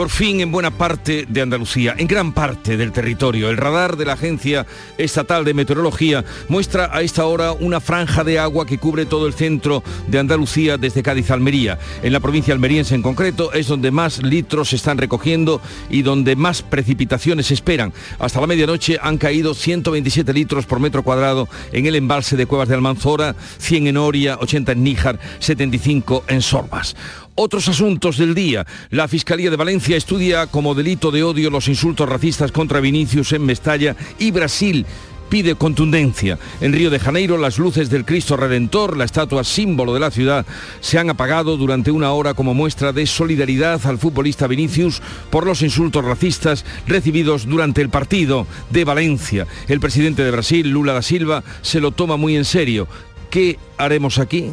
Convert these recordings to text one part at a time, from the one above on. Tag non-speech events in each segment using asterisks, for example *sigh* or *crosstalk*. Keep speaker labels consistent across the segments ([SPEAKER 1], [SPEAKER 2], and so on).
[SPEAKER 1] por fin en buena parte de Andalucía, en gran parte del territorio. El radar de la Agencia Estatal de Meteorología muestra a esta hora una franja de agua que cubre todo el centro de Andalucía desde Cádiz a Almería. En la provincia almeriense en concreto es donde más litros se están recogiendo y donde más precipitaciones se esperan. Hasta la medianoche han caído 127 litros por metro cuadrado en el embalse de Cuevas de Almanzora, 100 en Oria, 80 en Níjar, 75 en Sorbas. Otros asuntos del día. La Fiscalía de Valencia estudia como delito de odio los insultos racistas contra Vinicius en Mestalla y Brasil pide contundencia. En Río de Janeiro las luces del Cristo Redentor, la estatua símbolo de la ciudad, se han apagado durante una hora como muestra de solidaridad al futbolista Vinicius por los insultos racistas recibidos durante el partido de Valencia. El presidente de Brasil, Lula da Silva, se lo toma muy en serio. ¿Qué haremos aquí?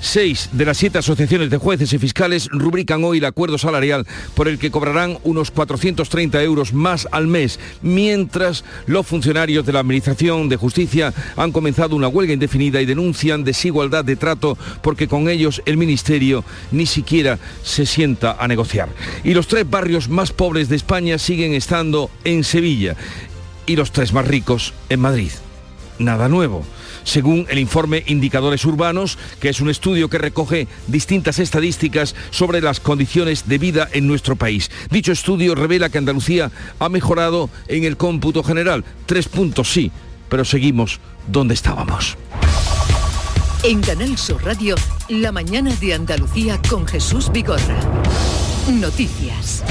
[SPEAKER 1] Seis de las siete asociaciones de jueces y fiscales rubrican hoy el acuerdo salarial por el que cobrarán unos 430 euros más al mes, mientras los funcionarios de la Administración de Justicia han comenzado una huelga indefinida y denuncian desigualdad de trato porque con ellos el Ministerio ni siquiera se sienta a negociar. Y los tres barrios más pobres de España siguen estando en Sevilla y los tres más ricos en Madrid. Nada nuevo según el informe Indicadores Urbanos, que es un estudio que recoge distintas estadísticas sobre las condiciones de vida en nuestro país. Dicho estudio revela que Andalucía ha mejorado en el cómputo general. Tres puntos sí, pero seguimos donde estábamos.
[SPEAKER 2] En Canal Sur Radio, la mañana de Andalucía con Jesús Vigorra. Noticias.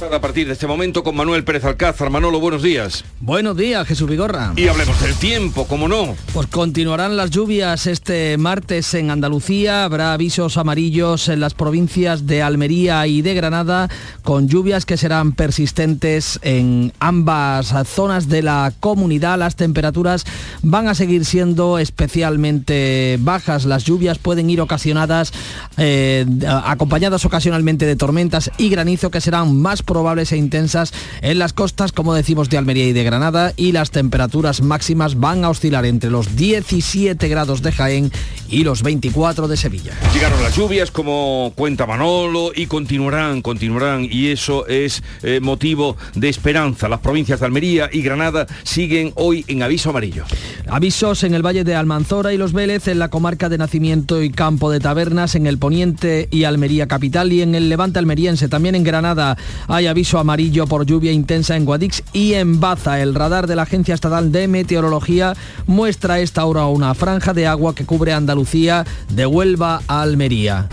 [SPEAKER 1] ¿Qué les vamos a partir de este momento con Manuel Pérez Alcázar? Manolo, buenos días.
[SPEAKER 3] Buenos días, Jesús Vigorra.
[SPEAKER 1] Y hablemos del tiempo, ¿cómo no?
[SPEAKER 3] Pues continuarán las lluvias este martes en Andalucía. Habrá avisos amarillos en las provincias de Almería y de Granada, con lluvias que serán persistentes en ambas zonas de la comunidad. Las temperaturas van a seguir siendo especialmente bajas. Las lluvias pueden ir ocasionadas, eh, acompañadas ocasionalmente de tormentas y granizo que serán más probables e intensas en las costas, como decimos, de Almería y de Granada, y las temperaturas máximas van a oscilar entre los 17 grados de Jaén y los 24 de Sevilla.
[SPEAKER 1] Llegaron las lluvias, como cuenta Manolo, y continuarán, continuarán, y eso es eh, motivo de esperanza. Las provincias de Almería y Granada siguen hoy en aviso amarillo.
[SPEAKER 3] Avisos en el Valle de Almanzora y Los Vélez, en la comarca de Nacimiento y Campo de Tabernas, en el Poniente y Almería Capital y en el Levante Almeriense. También en Granada hay aviso amarillo por lluvia intensa en Guadix y en Baza. El radar de la Agencia Estatal de Meteorología muestra a esta hora una franja de agua que cubre Andalucía de Huelva a Almería.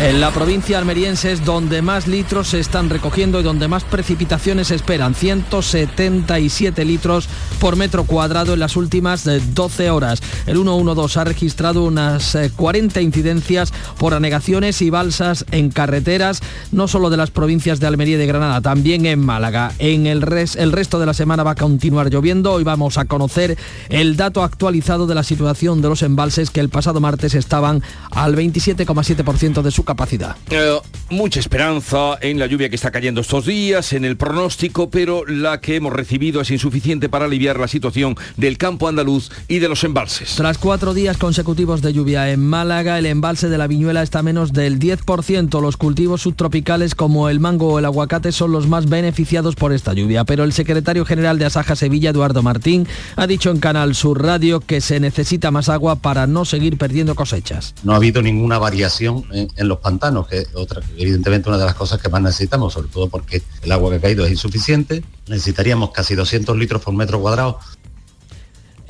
[SPEAKER 3] En la provincia almeriense es donde más litros se están recogiendo y donde más precipitaciones se esperan. 177 litros por metro cuadrado en las últimas 12 eh, horas. El 112 ha registrado unas 40 eh, incidencias por anegaciones y balsas en carreteras, no solo de las provincias de Almería y de Granada, también en Málaga. En el, el resto de la semana va a continuar lloviendo. Hoy vamos a conocer el dato actualizado de la situación de los embalses que el pasado martes estaban al 27,7% de su capacidad.
[SPEAKER 1] Eh, mucha esperanza en la lluvia que está cayendo estos días, en el pronóstico, pero la que hemos recibido es insuficiente para aliviar la situación del campo andaluz y de los embalses.
[SPEAKER 3] Tras cuatro días consecutivos de lluvia en Málaga, el embalse de la Viñuela está a menos del 10%. Los cultivos subtropicales como el mango o el aguacate son los más beneficiados por esta lluvia, pero el secretario general de Asaja Sevilla, Eduardo Martín, ha dicho en Canal Sur Radio que se necesita más agua para no seguir perdiendo cosechas.
[SPEAKER 4] No ha habido ninguna variación en, en los pantanos, que otra, evidentemente una de las cosas que más necesitamos, sobre todo porque el agua que ha caído es insuficiente. Necesitaríamos casi 200 litros por metro cuadrado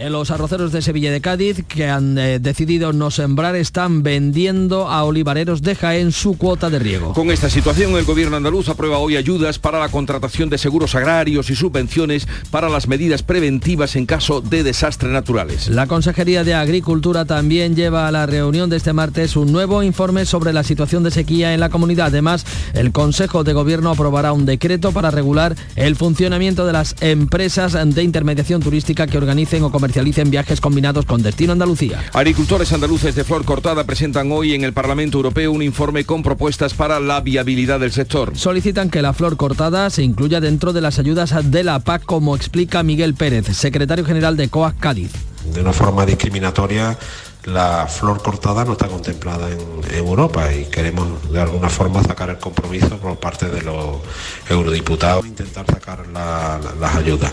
[SPEAKER 3] Los arroceros de Sevilla y de Cádiz, que han eh, decidido no sembrar, están vendiendo a olivareros de Jaén su cuota de riego.
[SPEAKER 1] Con esta situación, el gobierno andaluz aprueba hoy ayudas para la contratación de seguros agrarios y subvenciones para las medidas preventivas en caso de desastres naturales.
[SPEAKER 3] La Consejería de Agricultura también lleva a la reunión de este martes un nuevo informe sobre la situación de sequía en la comunidad. Además, el Consejo de Gobierno aprobará un decreto para regular el funcionamiento de las empresas de intermediación turística que organicen o comercialicen viajes combinados con destino Andalucía.
[SPEAKER 1] Agricultores andaluces de Flor Cortada presentan hoy en el Parlamento Europeo un informe con propuestas para la viabilidad del sector.
[SPEAKER 3] Solicitan que la flor cortada se incluya dentro de las ayudas de la PAC, como explica Miguel Pérez, secretario general de COAC Cádiz.
[SPEAKER 5] De una forma discriminatoria la flor cortada no está contemplada en, Europa y queremos de alguna forma sacar el compromiso por parte de los eurodiputados, intentar sacar las ayudas.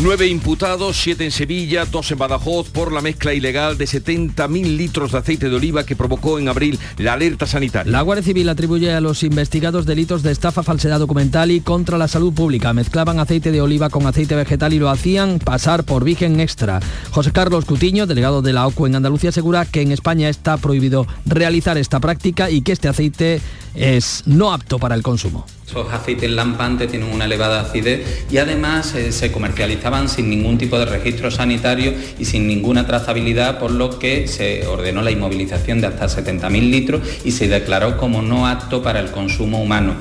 [SPEAKER 1] Nueve imputados, siete en Sevilla, dos en Badajoz por la mezcla ilegal de 70.000 litros de aceite de oliva que provocó en abril la alerta sanitaria.
[SPEAKER 3] La Guardia Civil atribuye a los investigados delitos de estafa, falsedad documental y contra la salud pública. Mezclaban aceite de oliva con aceite vegetal y lo hacían pasar por virgen extra. José Carlos Cutiño, delegado de la OCU en Andalucía, asegura que en España está prohibido realizar esta práctica y que este aceite es no apto para el consumo.
[SPEAKER 6] Esos aceites lampantes tienen una elevada acidez y además eh, se comercializaban sin ningún tipo de registro sanitario y sin ninguna trazabilidad, por lo que se ordenó la inmovilización de hasta 70.000 litros y se declaró como no apto para el consumo humano.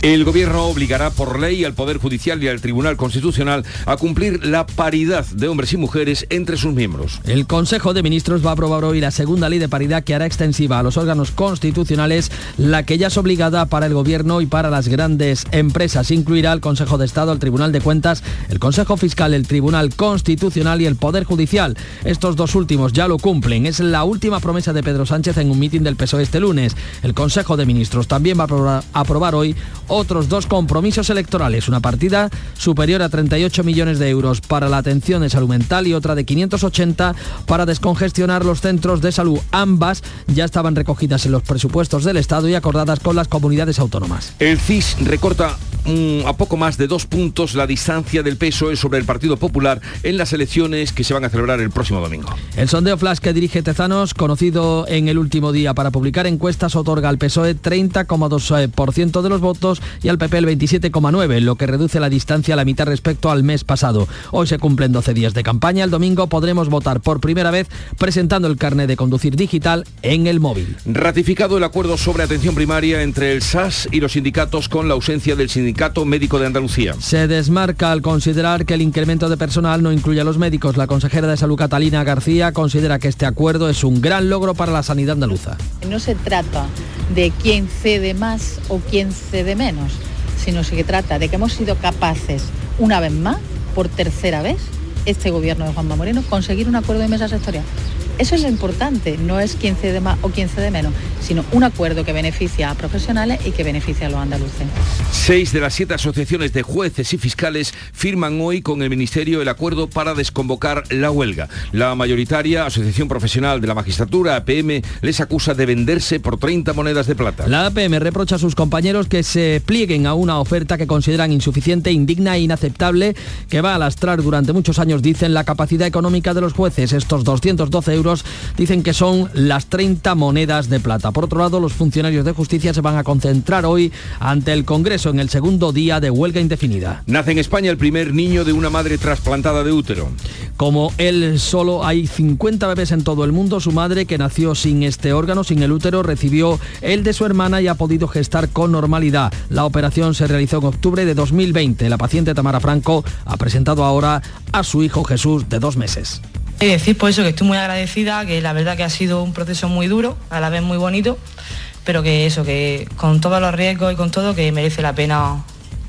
[SPEAKER 1] El Gobierno obligará por ley al Poder Judicial y al Tribunal Constitucional a cumplir la paridad de hombres y mujeres entre sus miembros.
[SPEAKER 3] El Consejo de Ministros va a aprobar hoy la segunda ley de paridad que hará extensiva a los órganos constitucionales la que ya es obligada para el Gobierno y para las grandes empresas. Incluirá el Consejo de Estado, el Tribunal de Cuentas, el Consejo Fiscal, el Tribunal Constitucional y el Poder Judicial. Estos dos últimos ya lo cumplen. Es la última promesa de Pedro Sánchez en un mitin del PSOE este lunes. El Consejo de Ministros también va a aprobar hoy otros dos compromisos electorales, una partida superior a 38 millones de euros para la atención de salud mental y otra de 580 para descongestionar los centros de salud. Ambas ya estaban recogidas en los presupuestos del Estado y acordadas con las comunidades autónomas.
[SPEAKER 1] El CIS recorta mm, a poco más de dos puntos la distancia del PSOE sobre el Partido Popular en las elecciones que se van a celebrar el próximo domingo.
[SPEAKER 3] El sondeo flash que dirige Tezanos, conocido en el último día para publicar encuestas, otorga al PSOE 30,2% de los votos y al PP el 27,9, lo que reduce la distancia a la mitad respecto al mes pasado. Hoy se cumplen 12 días de campaña. El domingo podremos votar por primera vez presentando el carnet de conducir digital en el móvil.
[SPEAKER 1] Ratificado el acuerdo sobre atención primaria entre el SAS y los sindicatos con la ausencia del Sindicato Médico de Andalucía.
[SPEAKER 3] Se desmarca al considerar que el incremento de personal no incluye a los médicos. La consejera de Salud Catalina García considera que este acuerdo es un gran logro para la sanidad andaluza.
[SPEAKER 7] No se trata de quién cede más o quién cede menos, sino que trata de que hemos sido capaces, una vez más, por tercera vez, este gobierno de Juanma Moreno, conseguir un acuerdo de mesa sectorial. Eso es lo importante, no es quién cede más o quién cede menos, sino un acuerdo que beneficia a profesionales y que beneficia a los andaluces.
[SPEAKER 1] Seis de las siete asociaciones de jueces y fiscales firman hoy con el Ministerio el acuerdo para desconvocar la huelga. La mayoritaria Asociación Profesional de la Magistratura, APM, les acusa de venderse por 30 monedas de plata.
[SPEAKER 3] La APM reprocha a sus compañeros que se plieguen a una oferta que consideran insuficiente, indigna e inaceptable, que va a lastrar durante muchos años, dicen, la capacidad económica de los jueces. Estos 212 euros dicen que son las 30 monedas de plata. Por otro lado, los funcionarios de justicia se van a concentrar hoy ante el Congreso en el segundo día de huelga indefinida.
[SPEAKER 1] Nace en España el primer niño de una madre trasplantada de útero.
[SPEAKER 3] Como él solo hay 50 bebés en todo el mundo, su madre, que nació sin este órgano, sin el útero, recibió el de su hermana y ha podido gestar con normalidad. La operación se realizó en octubre de 2020. La paciente Tamara Franco ha presentado ahora a su hijo Jesús de dos meses.
[SPEAKER 8] Y decir por eso que estoy muy agradecida, que la verdad que ha sido un proceso muy duro, a la vez muy bonito, pero que eso, que con todos los riesgos y con todo, que merece la pena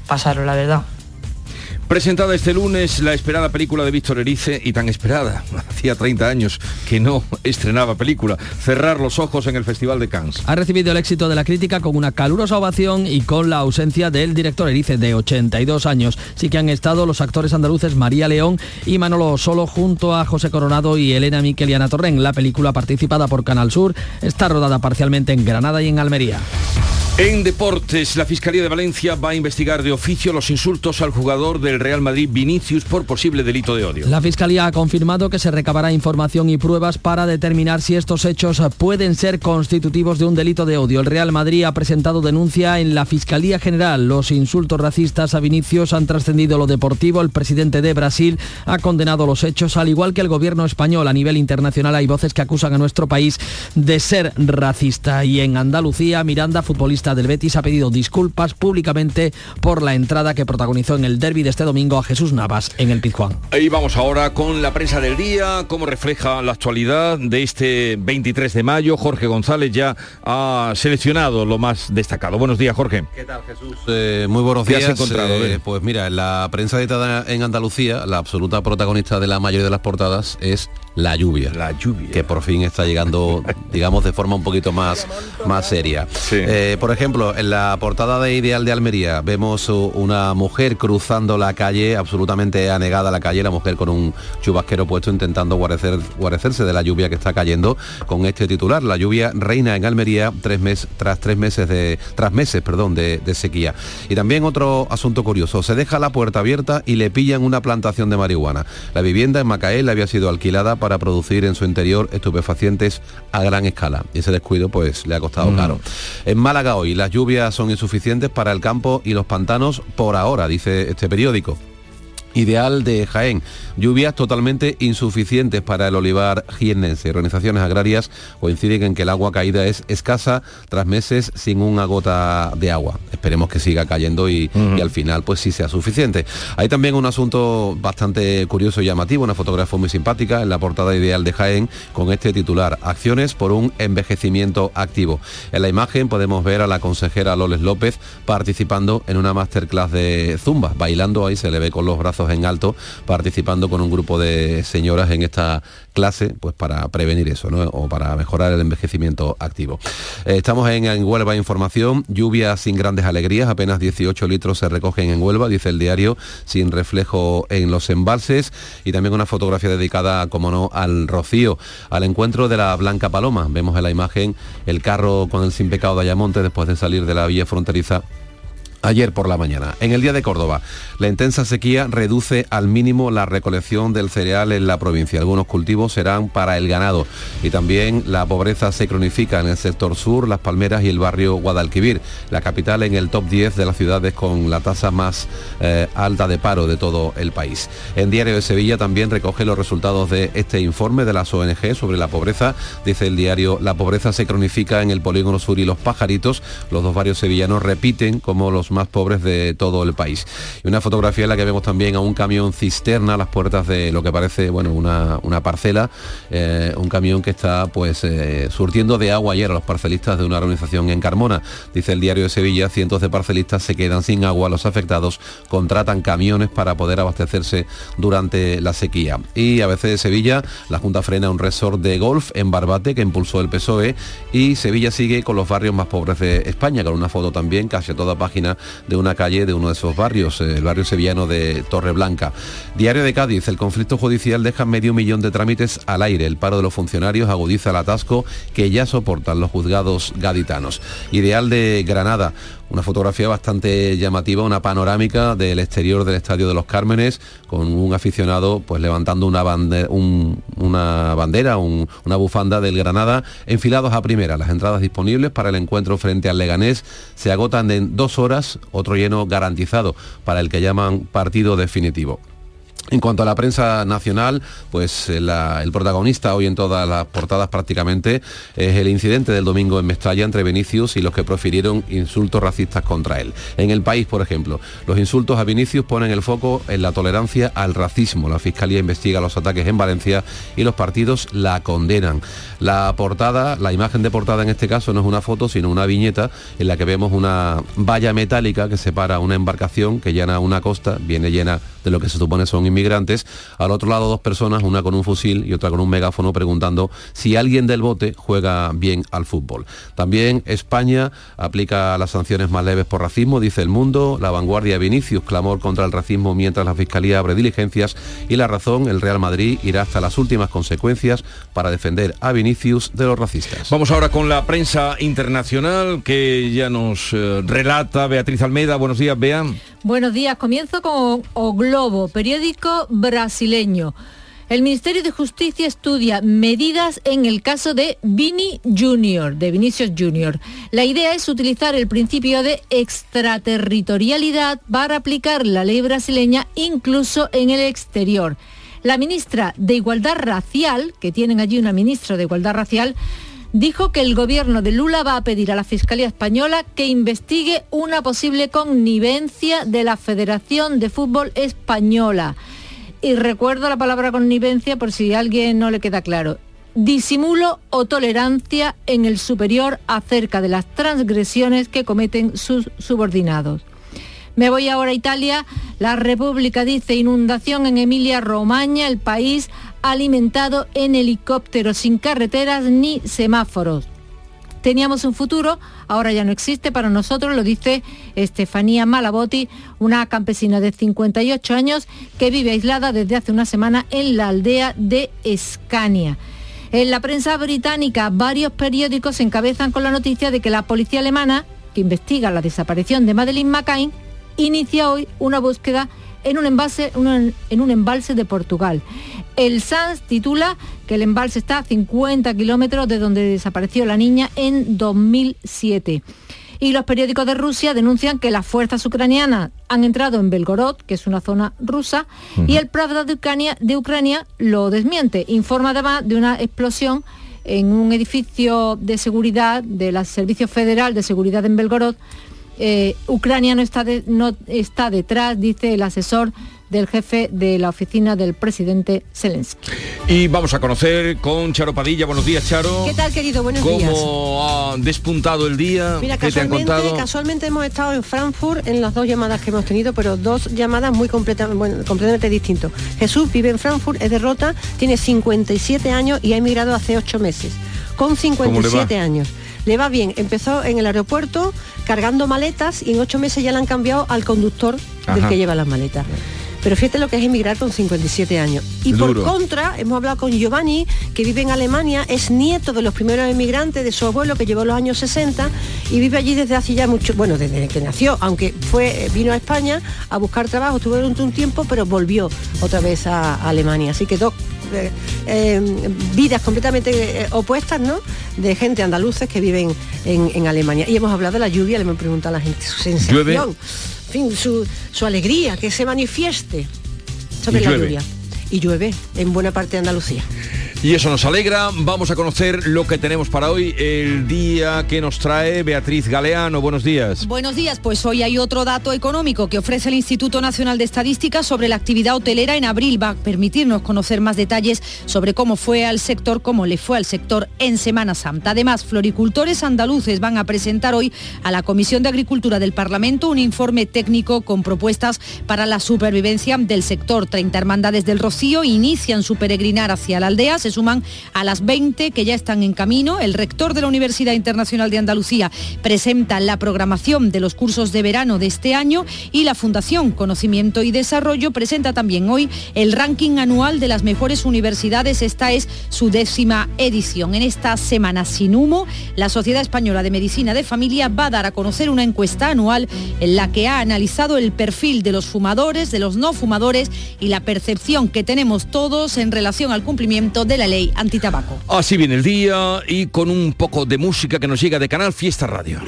[SPEAKER 8] pasarlo, la verdad.
[SPEAKER 1] Presentada este lunes la esperada película de Víctor Erice y tan esperada, *laughs* hacía 30 años que no estrenaba película, Cerrar los ojos en el Festival de Cannes.
[SPEAKER 3] Ha recibido el éxito de la crítica con una calurosa ovación y con la ausencia del director Erice de 82 años. Sí que han estado los actores andaluces María León y Manolo Solo junto a José Coronado y Elena Miquel y. La película participada por Canal Sur está rodada parcialmente en Granada y en Almería.
[SPEAKER 1] En deportes, la Fiscalía de Valencia va a investigar de oficio los insultos al jugador del Real Madrid Vinicius por posible delito de odio.
[SPEAKER 3] La Fiscalía ha confirmado que se recabará información y pruebas para determinar si estos hechos pueden ser constitutivos de un delito de odio. El Real Madrid ha presentado denuncia en la Fiscalía General. Los insultos racistas a Vinicius han trascendido lo deportivo. El presidente de Brasil ha condenado los hechos, al igual que el gobierno español. A nivel internacional hay voces que acusan a nuestro país de ser racista. Y en Andalucía, Miranda, futbolista del Betis ha pedido disculpas públicamente por la entrada que protagonizó en el derby de este domingo a Jesús Navas en el Pizjuán.
[SPEAKER 1] Ahí vamos ahora con la prensa del día, cómo refleja la actualidad de este 23 de mayo. Jorge González ya ha seleccionado lo más destacado. Buenos días, Jorge.
[SPEAKER 9] ¿Qué tal, Jesús? Eh, muy buenos días. Has encontrado, eh, pues mira, en la prensa editada en Andalucía, la absoluta protagonista de la mayoría de las portadas es la lluvia.
[SPEAKER 1] La lluvia.
[SPEAKER 9] Que por fin está llegando, *laughs* digamos, de forma un poquito más, más seria. Eh, por ejemplo, en la portada de Ideal de Almería vemos una mujer cruzando la calle, absolutamente anegada a la calle, la mujer con un chubasquero puesto intentando guarecerse de la lluvia que está cayendo con este titular. La lluvia reina en Almería tres meses, tras tres meses de, tras meses, perdón, de, de sequía. Y también otro asunto curioso, se deja la puerta abierta y le pillan una plantación de marihuana. La vivienda en Macael había sido alquilada para producir en su interior estupefacientes a gran escala. Y ese descuido pues le ha costado mm. caro. En Málaga hoy las lluvias son insuficientes para el campo y los pantanos por ahora, dice este periódico ideal de Jaén. Lluvias totalmente insuficientes para el olivar jiennense. Organizaciones agrarias coinciden en que el agua caída es escasa tras meses sin una gota de agua. Esperemos que siga cayendo y, al final pues sí sea suficiente. Hay también un asunto bastante curioso y llamativo, una fotografía muy simpática en la portada ideal de Jaén con este titular, Acciones por un envejecimiento activo. En la imagen podemos ver a la consejera Loles López participando en una masterclass de Zumba, bailando ahí se le ve con los brazos en alto, participando con un grupo de señoras en esta clase, pues para prevenir eso, ¿no? O para mejorar el envejecimiento activo. Eh, estamos en, en, Huelva Información, lluvia sin grandes alegrías, apenas 18 litros se recogen en Huelva, dice el diario, sin reflejo en los embalses y también una fotografía dedicada, como no, al rocío, al encuentro de la Blanca Paloma. Vemos en la imagen el carro con el sin pecado de Ayamonte después de salir de la vía fronteriza ayer por la mañana. En el día de Córdoba, la intensa sequía reduce al mínimo la recolección del cereal en la provincia. Algunos cultivos serán para el ganado y también la pobreza se cronifica en el sector sur, Las Palmeras y el barrio Guadalquivir, la capital en el top 10 de las ciudades con la tasa más eh, alta de paro de todo el país. En Diario de Sevilla también recoge los resultados de este informe de las ONG sobre la pobreza. Dice el diario, la pobreza se cronifica en el polígono sur y los pajaritos. Los dos barrios sevillanos repiten como los más pobres de todo el país. Y una fotografía en la que vemos también a un camión cisterna a las puertas de lo que parece bueno, una, una parcela, eh, un camión que está pues eh, surtiendo de agua ayer a los parcelistas de una organización en Carmona. Dice el diario de Sevilla, cientos de parcelistas se quedan sin agua, los afectados contratan camiones para poder abastecerse durante la sequía. Y a veces de Sevilla, la Junta frena un resort de golf en Barbate que impulsó el PSOE y Sevilla sigue con los barrios más pobres de España, con una foto también casi a toda página de una calle de uno de esos barrios, eh, el barrio sevillano de Torreblanca. Diario de Cádiz, el conflicto judicial deja medio millón de trámites al aire. El paro de los funcionarios agudiza el atasco que ya soportan los juzgados gaditanos. Ideal de Granada, una fotografía bastante llamativa, una panorámica del exterior del Estadio de los Cármenes, con un aficionado pues levantando una, bandera, una, bandera una bufanda del Granada, enfilados a primera. Las entradas disponibles para el encuentro frente al Leganés se agotan en dos horas, otro lleno garantizado para el que llaman partido definitivo. En cuanto a la prensa nacional, pues eh, el protagonista hoy en todas las portadas prácticamente es el incidente del domingo en Mestalla entre Vinicius y los que profirieron insultos racistas contra él. En el país, por ejemplo, los insultos a Vinicius ponen el foco en la tolerancia al racismo. La Fiscalía investiga los ataques en Valencia y los partidos la condenan. La portada, la imagen de portada en este caso no es una foto, sino una viñeta en la que vemos una valla metálica que separa una embarcación que llena una costa, viene llena de lo que se supone son inmigrantes. Al otro lado dos personas, una con un fusil y otra con un megáfono, preguntando si alguien del bote juega bien al fútbol. También España aplica las sanciones más leves por racismo, dice el mundo. La vanguardia Vinicius, clamor contra el racismo mientras la Fiscalía abre diligencias. Y la razón, el Real Madrid irá hasta las últimas consecuencias para defender a Vinicius de los racistas.
[SPEAKER 1] Vamos ahora con la prensa internacional que ya nos eh, relata Beatriz Almeida. Buenos días, Bean.
[SPEAKER 10] Buenos días. Comienzo con O Globo, periódico brasileño. El Ministerio de Justicia estudia medidas en el caso de Vini Junior, de Vinicius Junior. La idea es utilizar el principio de extraterritorialidad para aplicar la ley brasileña incluso en el exterior. La ministra de Igualdad Racial, que tienen allí una ministra de Igualdad Racial, dijo que el gobierno de Lula va a pedir a la Fiscalía Española que investigue una posible connivencia de la Federación de Fútbol Española. Y recuerdo la palabra connivencia por si a alguien no le queda claro. Disimulo o tolerancia en el superior acerca de las transgresiones que cometen sus subordinados. Me voy ahora a Italia. La República dice inundación en Emilia Romagna, el país alimentado en helicópteros sin carreteras ni semáforos. Teníamos un futuro, ahora ya no existe para nosotros, lo dice Estefanía Malabotti, una campesina de 58 años que vive aislada desde hace una semana en la aldea de Escania. En la prensa británica, varios periódicos encabezan con la noticia de que la policía alemana, que investiga la desaparición de Madeleine McCain, inicia hoy una búsqueda en un, embalse, en un embalse de Portugal. El SANS titula que el embalse está a 50 kilómetros de donde desapareció la niña en 2007. Y los periódicos de Rusia denuncian que las fuerzas ucranianas han entrado en Belgorod, que es una zona rusa, y el Pravda de Ucrania, de Ucrania lo desmiente. Informa además de una explosión en un edificio de seguridad del Servicio Federal de Seguridad en Belgorod, eh, Ucrania no está, no está detrás, dice el asesor del jefe de la oficina del presidente Zelensky.
[SPEAKER 1] Y vamos a conocer con Charo Padilla. Buenos días, Charo.
[SPEAKER 11] ¿Qué tal, querido? Buenos días.
[SPEAKER 1] ¿Cómo ha despuntado el día?
[SPEAKER 11] Mira, ¿Qué te han contado? casualmente hemos estado en Frankfurt en las dos llamadas que hemos tenido, pero dos llamadas muy completamente, completamente distintas. Jesús vive en Frankfurt, es de Rota, tiene 57 años y ha emigrado hace 8 meses. Con 57 años le va bien. Empezó en el aeropuerto cargando maletas y en ocho meses ya le han cambiado al conductor del que lleva las maletas. Pero fíjate lo que es emigrar con 57 años. Y por contra, hemos hablado con Giovanni, que vive en Alemania, es nieto de los primeros emigrantes de su abuelo que llevó los años 60 y vive allí desde hace ya mucho, bueno, desde que nació, aunque fue, vino a España a buscar trabajo, estuvo durante un tiempo, pero volvió otra vez a, Alemania. Así que dos eh, eh, vidas completamente eh, opuestas, ¿no? De gente andaluces que viven en, Alemania. Y hemos hablado de la lluvia, le hemos preguntado a la gente su sensación fin, su, su alegría, que se manifieste sobre la lluvia. Y llueve en buena parte de Andalucía.
[SPEAKER 1] Y eso nos alegra. Vamos a conocer lo que tenemos para hoy, el día que nos trae Beatriz Galeano. Buenos días.
[SPEAKER 12] Buenos días, pues hoy hay otro dato económico que ofrece el Instituto Nacional de Estadística sobre la actividad hotelera en abril. Va a permitirnos conocer más detalles sobre cómo fue al sector, cómo le fue al sector en Semana Santa. Además, floricultores andaluces van a presentar hoy a la Comisión de Agricultura del Parlamento un informe técnico con propuestas para la supervivencia del sector. 30 hermandades del Rocío inician su peregrinar hacia la aldea suman a las 20 que ya están en camino. El rector de la Universidad Internacional de Andalucía presenta la programación de los cursos de verano de este año y la Fundación Conocimiento y Desarrollo presenta también hoy el ranking anual de las mejores universidades. Esta es su décima edición. En esta semana sin humo, la Sociedad Española de Medicina de Familia va a dar a conocer una encuesta anual en la que ha analizado el perfil de los fumadores, de los no fumadores y la percepción que tenemos todos en relación al cumplimiento de la ley antitabaco.
[SPEAKER 1] Así viene el día y con un poco de música que nos llega de Canal Fiesta Radio.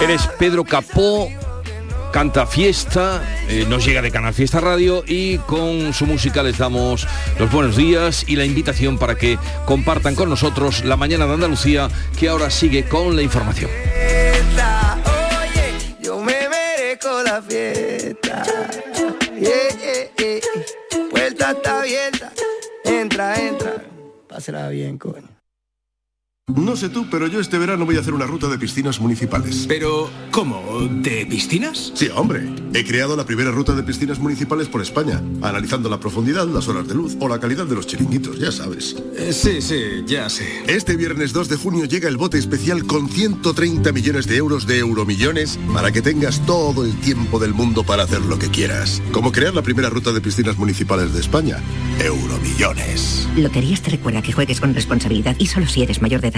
[SPEAKER 1] Eres Pedro Capó canta Fiesta, eh, nos llega de Canal Fiesta Radio y con su música les damos los buenos días y la invitación para que compartan con nosotros la mañana de Andalucía que ahora sigue con la información. yo me la fiesta. está bien.
[SPEAKER 13] No sé tú, pero yo este verano voy a hacer una ruta de piscinas municipales.
[SPEAKER 14] Pero, ¿cómo? ¿De piscinas?
[SPEAKER 13] Sí, hombre. He creado la primera ruta de piscinas municipales por España, analizando la profundidad, las horas de luz o la calidad de los chiringuitos, ya sabes.
[SPEAKER 14] Eh, sí, sí, ya sé.
[SPEAKER 13] Este viernes 2 de junio llega el bote especial con 130 millones de euros de euromillones para que tengas todo el tiempo del mundo para hacer lo que quieras. Como crear la primera ruta de piscinas municipales de España. Euromillones.
[SPEAKER 15] Loterías te recuerda que juegues con responsabilidad y solo si eres mayor de edad.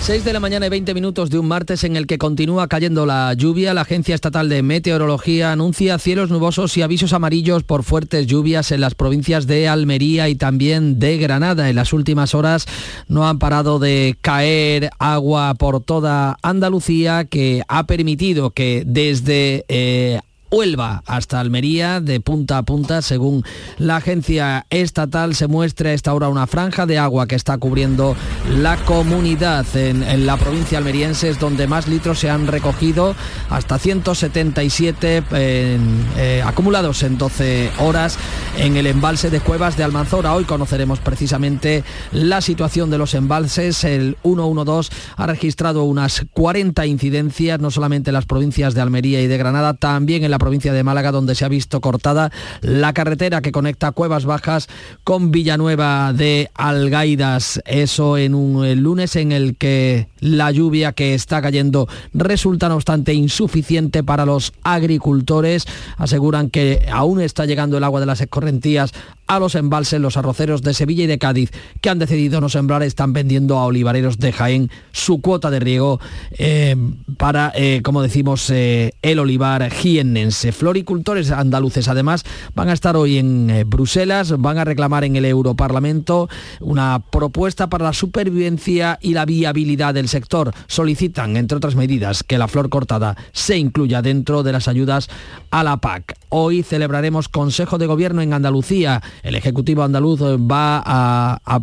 [SPEAKER 3] 6 de la mañana y 20 minutos de un martes en el que continúa cayendo la lluvia. La Agencia Estatal de Meteorología anuncia cielos nubosos y avisos amarillos por fuertes lluvias en las provincias de Almería y también de Granada. En las últimas horas no han parado de caer agua por toda Andalucía que ha permitido que desde eh, Huelva hasta Almería, de punta a punta, según la agencia estatal, se muestra a esta hora una franja de agua que está cubriendo la comunidad en, la provincia almeriense, es donde más litros se han recogido, hasta 177 eh, acumulados en 12 horas en el embalse de Cuevas de Almanzora. Hoy conoceremos precisamente la situación de los embalses. El 112 ha registrado unas 40 incidencias, no solamente en las provincias de Almería y de Granada, también en la provincia de Málaga, donde se ha visto cortada la carretera que conecta Cuevas Bajas con Villanueva de Algaidas. Eso en un lunes en el que la lluvia que está cayendo resulta no obstante insuficiente para los agricultores. Aseguran que aún está llegando el agua de las escorrentías a los embalses, los arroceros de Sevilla y de Cádiz, que han decidido no sembrar, están vendiendo a olivareros de Jaén su cuota de riego eh, para, eh, como decimos, eh, el olivar jiennense. Floricultores andaluces, además, van a estar hoy en Bruselas, van a reclamar en el Europarlamento una propuesta para la supervivencia y la viabilidad del sector. Solicitan, entre otras medidas, que la flor cortada se incluya dentro de las ayudas a la PAC. Hoy celebraremos Consejo de Gobierno en Andalucía el Ejecutivo andaluz va a,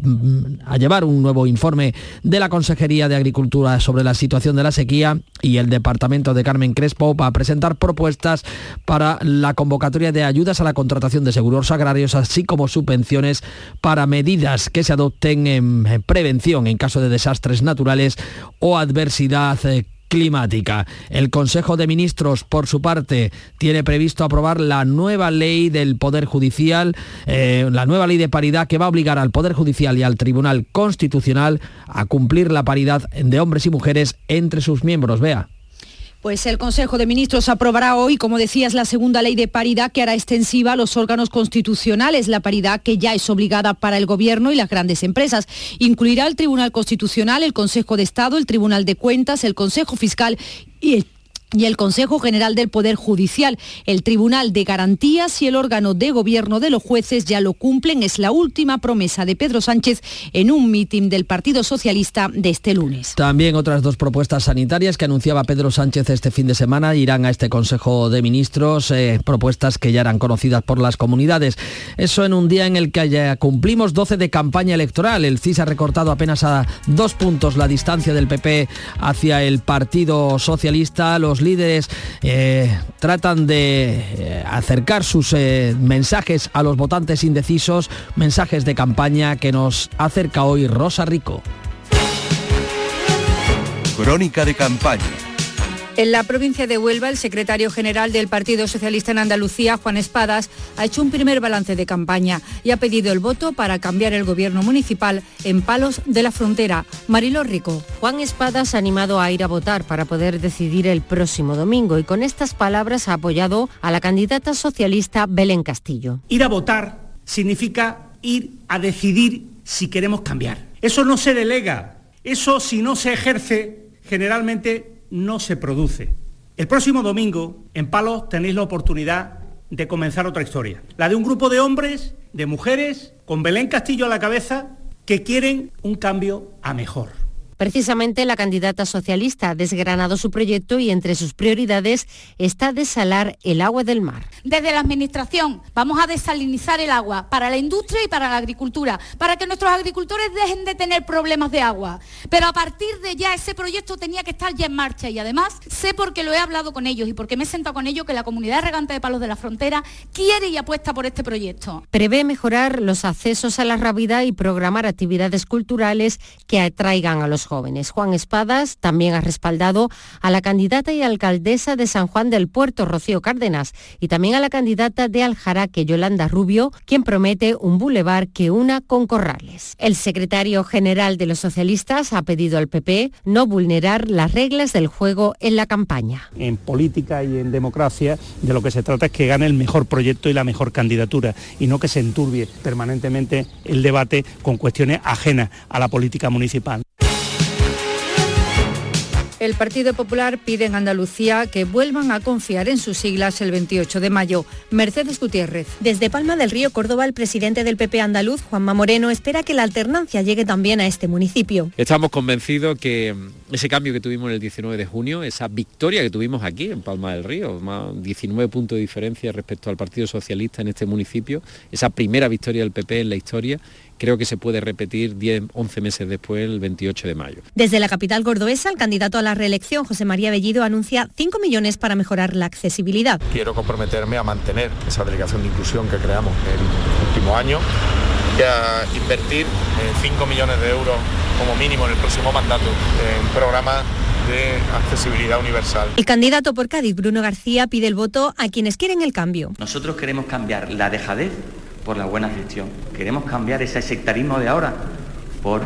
[SPEAKER 3] llevar un nuevo informe de la Consejería de Agricultura sobre la situación de la sequía y el Departamento de Carmen Crespo va a presentar propuestas para la convocatoria de ayudas a la contratación de seguros agrarios, así como subvenciones para medidas que se adopten en prevención en caso de desastres naturales o adversidad eh, climática. El Consejo de Ministros, por su parte, tiene previsto aprobar la nueva ley del Poder Judicial, eh, la nueva ley de paridad que va a obligar al Poder Judicial y al Tribunal Constitucional a cumplir la paridad de hombres y mujeres entre sus miembros. Vea.
[SPEAKER 12] Pues el Consejo de Ministros aprobará hoy, como decías, la segunda ley de paridad que hará extensiva a los órganos constitucionales, la paridad que ya es obligada para el Gobierno y las grandes empresas. Incluirá el Tribunal Constitucional, el Consejo de Estado, el Tribunal de Cuentas, el Consejo Fiscal y el y el Consejo General del Poder Judicial. El Tribunal de Garantías y el órgano de gobierno de los jueces ya lo cumplen. Es la última promesa de Pedro Sánchez en un mitin del Partido Socialista de este lunes.
[SPEAKER 3] También otras dos propuestas sanitarias que anunciaba Pedro Sánchez este fin de semana irán a este Consejo de Ministros, eh, propuestas que ya eran conocidas por las comunidades. Eso en un día en el que ya cumplimos 12 de campaña electoral. El CIS ha recortado apenas a dos puntos la distancia del PP hacia el Partido Socialista. Los líderes eh, tratan de eh, acercar sus eh, mensajes a los votantes indecisos, mensajes de campaña que nos acerca hoy Rosa Rico.
[SPEAKER 16] Crónica de campaña
[SPEAKER 17] en la provincia de Huelva, el secretario general del Partido Socialista en Andalucía, Juan Espadas, ha hecho un primer balance de campaña y ha pedido el voto para cambiar el gobierno municipal en Palos de la Frontera. Marilo Rico.
[SPEAKER 18] Juan Espadas ha animado a ir a votar para poder decidir el próximo domingo y con estas palabras ha apoyado a la candidata socialista Belén Castillo.
[SPEAKER 19] Ir a votar significa ir a decidir si queremos cambiar. Eso no se delega, eso si no se ejerce generalmente no se produce. El próximo domingo, en Palos, tenéis la oportunidad de comenzar otra historia. La de un grupo de hombres, de mujeres, con Belén Castillo a la cabeza, que quieren un cambio a mejor.
[SPEAKER 20] Precisamente la candidata socialista ha desgranado su proyecto y entre sus prioridades está desalar el agua del mar.
[SPEAKER 21] Desde la Administración vamos a desalinizar el agua para la industria y para la agricultura, para que nuestros agricultores dejen de tener problemas de agua. Pero a partir de ya ese proyecto tenía que estar ya en marcha y además sé porque lo he hablado con ellos y porque me he sentado con ellos que la comunidad regante de Palos de la Frontera quiere y apuesta por este proyecto.
[SPEAKER 20] Prevé mejorar los accesos a la rabida y programar actividades culturales que atraigan a los jóvenes. Juan Espadas también ha respaldado a la candidata y alcaldesa de San Juan del Puerto, Rocío Cárdenas, y también a la candidata de Aljaraque, Yolanda Rubio, quien promete un bulevar que una con Corrales. El secretario general de los socialistas ha pedido al PP no vulnerar las reglas del juego en la campaña.
[SPEAKER 19] En política y en democracia de lo que se trata es que gane el mejor proyecto y la mejor candidatura y no que se enturbie permanentemente el debate con cuestiones ajenas a la política municipal.
[SPEAKER 17] El Partido Popular pide en Andalucía que vuelvan a confiar en sus siglas el 28 de mayo. Mercedes Gutiérrez.
[SPEAKER 22] Desde Palma del Río, Córdoba, el presidente del PP andaluz, Juanma Moreno, espera que la alternancia llegue también a este municipio.
[SPEAKER 23] Estamos convencidos que ese cambio que tuvimos el 19 de junio, esa victoria que tuvimos aquí en Palma del Río, más 19 puntos de diferencia respecto al Partido Socialista en este municipio, esa primera victoria del PP en la historia, creo que se puede repetir 10, 11 meses después, el 28 de mayo.
[SPEAKER 22] Desde la capital gordoesa, el candidato a la reelección, José María Bellido, anuncia 5 millones para mejorar la accesibilidad.
[SPEAKER 24] Quiero comprometerme a mantener esa delegación de inclusión que creamos el último año y a invertir 5 millones de euros como mínimo en el próximo mandato en programas de accesibilidad universal.
[SPEAKER 22] El candidato por Cádiz, Bruno García, pide el voto a quienes quieren el cambio.
[SPEAKER 25] Nosotros queremos cambiar la dejadez por la buena gestión. Queremos cambiar ese sectarismo de ahora por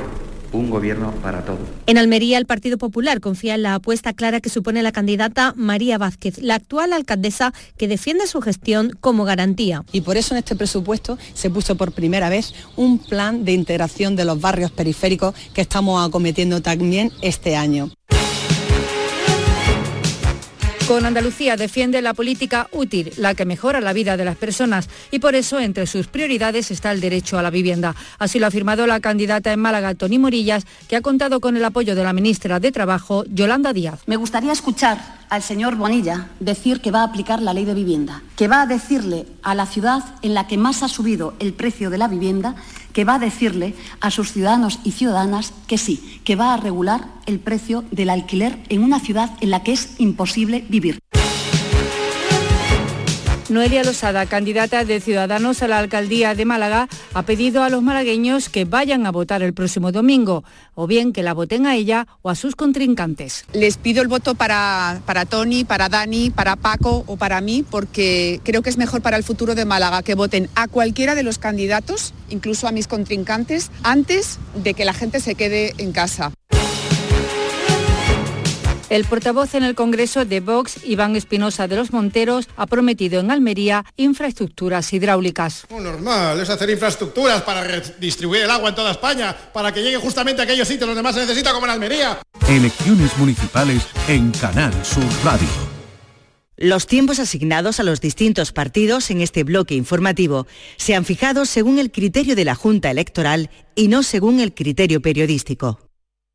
[SPEAKER 25] un gobierno para todos.
[SPEAKER 22] En Almería, el Partido Popular confía en la apuesta clara que supone la candidata María Vázquez, la actual alcaldesa que defiende su gestión como garantía.
[SPEAKER 11] Y por eso en este presupuesto se puso por primera vez un plan de integración de los barrios periféricos que estamos acometiendo también este año.
[SPEAKER 17] Con Andalucía defiende la política útil, la que mejora la vida de las personas y por eso entre sus prioridades está el derecho a la vivienda. Así lo ha afirmado la candidata en Málaga, Tony Morillas, que ha contado con el apoyo de la ministra de Trabajo, Yolanda Díaz.
[SPEAKER 26] Me gustaría escuchar al señor Bonilla decir que va a aplicar la ley de vivienda, que va a decirle a la ciudad en la que más ha subido el precio de la vivienda, que va a decirle a sus ciudadanos y ciudadanas que sí, que va a regular el precio del alquiler en una ciudad en la que es imposible vivir.
[SPEAKER 17] Noelia Losada, candidata de Ciudadanos a la alcaldía de Málaga, ha pedido a los malagueños que vayan a votar el próximo domingo, o bien que la voten a ella o a sus contrincantes.
[SPEAKER 27] Les pido el voto para, para Tony, para Dani, para Paco o para mí, porque creo que es mejor para el futuro de Málaga que voten a cualquiera de los candidatos, incluso a mis contrincantes, antes de que la gente se quede en casa.
[SPEAKER 17] El portavoz en el Congreso de Vox, Iván Espinosa de los Monteros, ha prometido en Almería infraestructuras hidráulicas.
[SPEAKER 28] Normal, es hacer infraestructuras para redistribuir el agua en toda España, para que llegue justamente a aquellos sitios donde más se necesita, como en Almería.
[SPEAKER 16] Elecciones municipales en Canal Sur Radio.
[SPEAKER 29] Los tiempos asignados a los distintos partidos en este bloque informativo se han fijado según el criterio de la Junta Electoral y no según el criterio periodístico.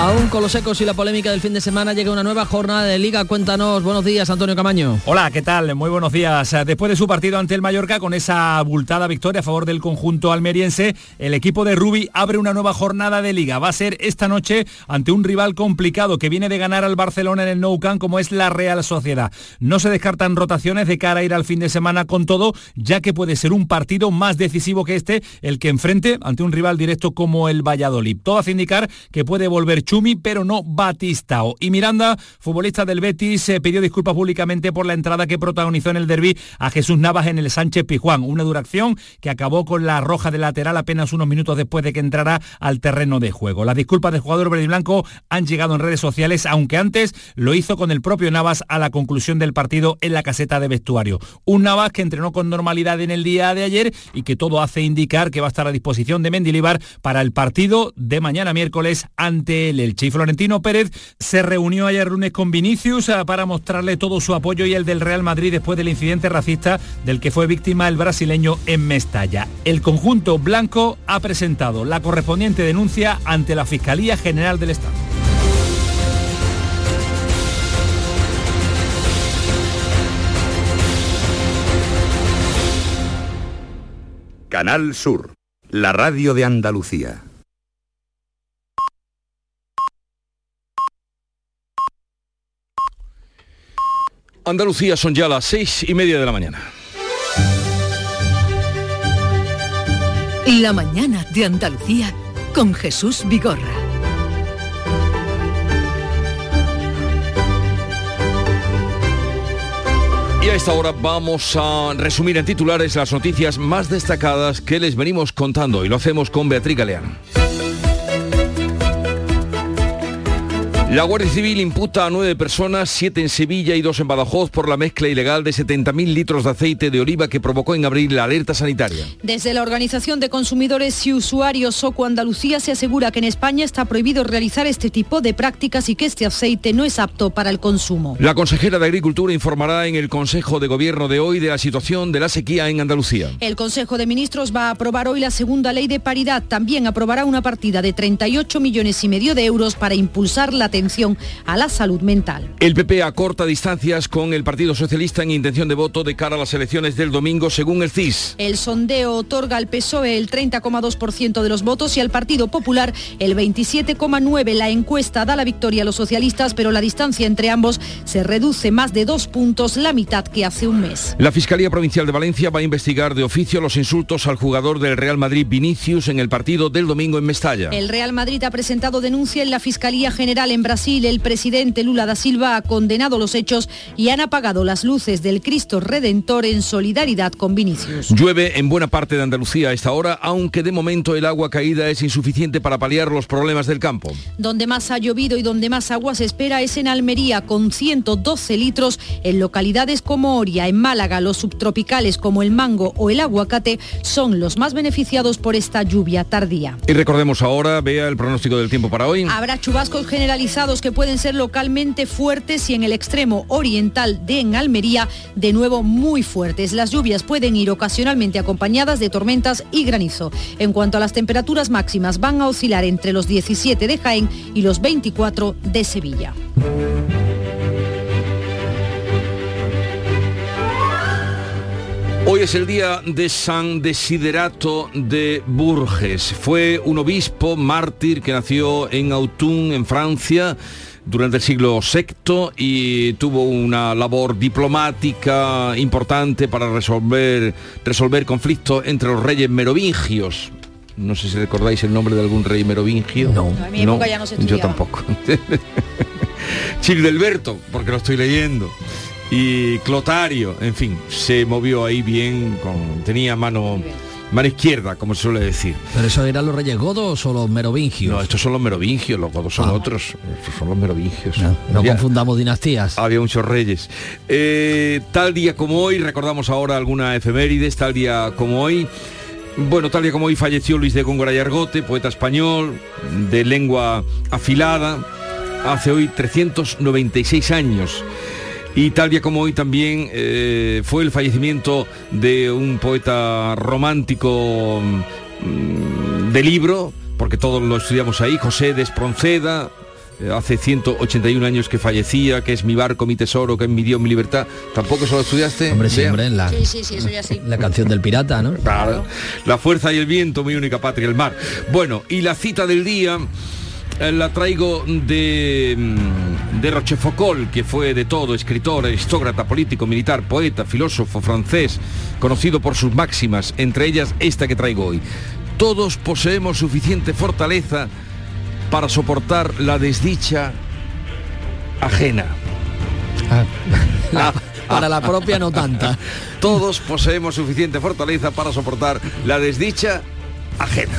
[SPEAKER 3] Aún con los ecos y la polémica del fin de semana llega una nueva jornada de liga. Cuéntanos, buenos días, Antonio Camaño.
[SPEAKER 30] Hola, ¿qué tal? Muy buenos días. Después de su partido ante el Mallorca, con esa abultada victoria a favor del conjunto almeriense, el equipo de Rubi abre una nueva jornada de liga. Va a ser esta noche ante un rival complicado que viene de ganar al Barcelona en el Nou Camp, como es la Real Sociedad. No se descartan rotaciones de cara a ir al fin de semana con todo, ya que puede ser un partido más decisivo que este, el que enfrente ante un rival directo como el Valladolid. Todo hace indicar que puede volver Chumi, pero no Batistao. Y Miranda, futbolista del Betis, se pidió disculpas públicamente por la entrada que protagonizó en el derby a Jesús Navas en el Sánchez Pijuán, una duración que acabó con la roja de lateral apenas unos minutos después de que entrara al terreno de juego. Las disculpas del jugador verde y blanco han llegado en redes sociales, aunque antes lo hizo con el propio Navas a la conclusión del partido en la caseta de vestuario. Un Navas que entrenó con normalidad en el día de ayer y que todo hace indicar que va a estar a disposición de Mendilibar para el partido de mañana miércoles ante el Elche. Y Florentino Pérez se reunió ayer lunes con Vinicius eh, para mostrarle todo su apoyo y el del Real Madrid después del incidente racista del que fue víctima el brasileño en Mestalla. El conjunto blanco ha presentado la correspondiente denuncia ante la Fiscalía General del Estado.
[SPEAKER 31] Canal Sur, la radio de Andalucía.
[SPEAKER 1] Andalucía son ya las seis y media de la mañana.
[SPEAKER 2] La mañana de Andalucía con Jesús Vigorra.
[SPEAKER 1] Y a esta hora vamos a resumir en titulares las noticias más destacadas que les venimos contando y lo hacemos con Beatriz Galeán. La Guardia Civil imputa a nueve personas, siete en Sevilla y dos en Badajoz, por la mezcla ilegal de 70.000 litros de aceite de oliva que provocó en abril la alerta sanitaria.
[SPEAKER 12] Desde la Organización de Consumidores y Usuarios SOCO Andalucía se asegura que en España está prohibido realizar este tipo de prácticas y que este aceite no es apto para el consumo.
[SPEAKER 1] La consejera de Agricultura informará en el Consejo de Gobierno de hoy de la situación de la sequía en Andalucía.
[SPEAKER 12] El Consejo de Ministros va a aprobar hoy la segunda ley de paridad. También aprobará una partida de 38 millones y medio de euros para impulsar la atención a la salud mental.
[SPEAKER 1] El PP acorta distancias con el Partido Socialista en intención de voto de cara a las elecciones del domingo, según el CIS.
[SPEAKER 12] El sondeo otorga al PSOE el 30,2% de los votos y al Partido Popular el 27,9%. La encuesta da la victoria a los socialistas, pero la distancia entre ambos se reduce más de dos puntos, la mitad que hace un mes.
[SPEAKER 1] La Fiscalía Provincial de Valencia va a investigar de oficio los insultos al jugador del Real Madrid Vinicius en el partido del domingo en Mestalla.
[SPEAKER 12] El Real Madrid ha presentado denuncia en la Fiscalía General en Brasil. El presidente Lula da Silva ha condenado los hechos y han apagado las luces del Cristo Redentor en solidaridad con Vinicius.
[SPEAKER 1] Llueve en buena parte de Andalucía a esta hora, aunque de momento el agua caída es insuficiente para paliar los problemas del campo.
[SPEAKER 12] Donde más ha llovido y donde más agua se espera es en Almería, con 112 litros, en localidades como Oria, en Málaga, los subtropicales como el mango o el aguacate son los más beneficiados por esta lluvia tardía.
[SPEAKER 1] Y recordemos ahora, vea el pronóstico del tiempo para hoy.
[SPEAKER 12] Habrá chubascos generalizados que pueden ser localmente fuertes y en el extremo oriental de en Almería, de nuevo muy fuertes. Las lluvias pueden ir ocasionalmente acompañadas de tormentas y granizo. En cuanto a las temperaturas máximas, van a oscilar entre los 17 de Jaén y los 24 de Sevilla.
[SPEAKER 1] Hoy es el día de San Desiderato de Burges. Fue un obispo mártir que nació en Autun, en Francia, durante el siglo VI y tuvo una labor diplomática importante para resolver, resolver conflictos entre los reyes merovingios. No sé si recordáis el nombre de algún rey merovingio.
[SPEAKER 12] No, a mi época ya no se
[SPEAKER 1] yo tampoco. *laughs* Childelberto, porque lo estoy leyendo. Y Clotario, en fin, se movió ahí bien, con, tenía mano, mano izquierda, como se suele decir.
[SPEAKER 3] ¿Pero eso eran los reyes godos o los merovingios?
[SPEAKER 1] No, estos son los merovingios, los godos son
[SPEAKER 3] Ah.
[SPEAKER 1] otros. Estos son los merovingios.
[SPEAKER 3] No
[SPEAKER 1] Había-
[SPEAKER 3] confundamos dinastías.
[SPEAKER 1] Había muchos reyes. Eh, tal día como hoy, recordamos ahora alguna efemérides, tal día como hoy. Bueno, tal día como hoy falleció Luis de Góngora y Argote, poeta español, de lengua afilada, hace hoy 396 años. Y tal día como hoy también eh, fue el fallecimiento de un poeta romántico mm, de libro, porque todos lo estudiamos ahí, José de Espronceda, eh, hace 181 años que fallecía, que es mi barco, mi tesoro, que es mi Dios, mi libertad. ¿Tampoco eso lo estudiaste?
[SPEAKER 3] Hombre, sí, hombre, en la,
[SPEAKER 12] Sí, sí, sí, eso ya sí.
[SPEAKER 3] la canción del pirata, ¿no?
[SPEAKER 1] Claro. La fuerza y el viento, mi única patria, el mar. Bueno, y la cita del día la traigo de, mm, de Rochefoucauld, que fue de todo, escritor, aristócrata, político, militar, poeta, filósofo francés, conocido por sus máximas, entre ellas esta que traigo hoy. Todos poseemos suficiente fortaleza para soportar la desdicha ajena.
[SPEAKER 3] La- *laughs* para la propia no tanta.
[SPEAKER 1] Todos poseemos suficiente fortaleza para soportar la desdicha ajena.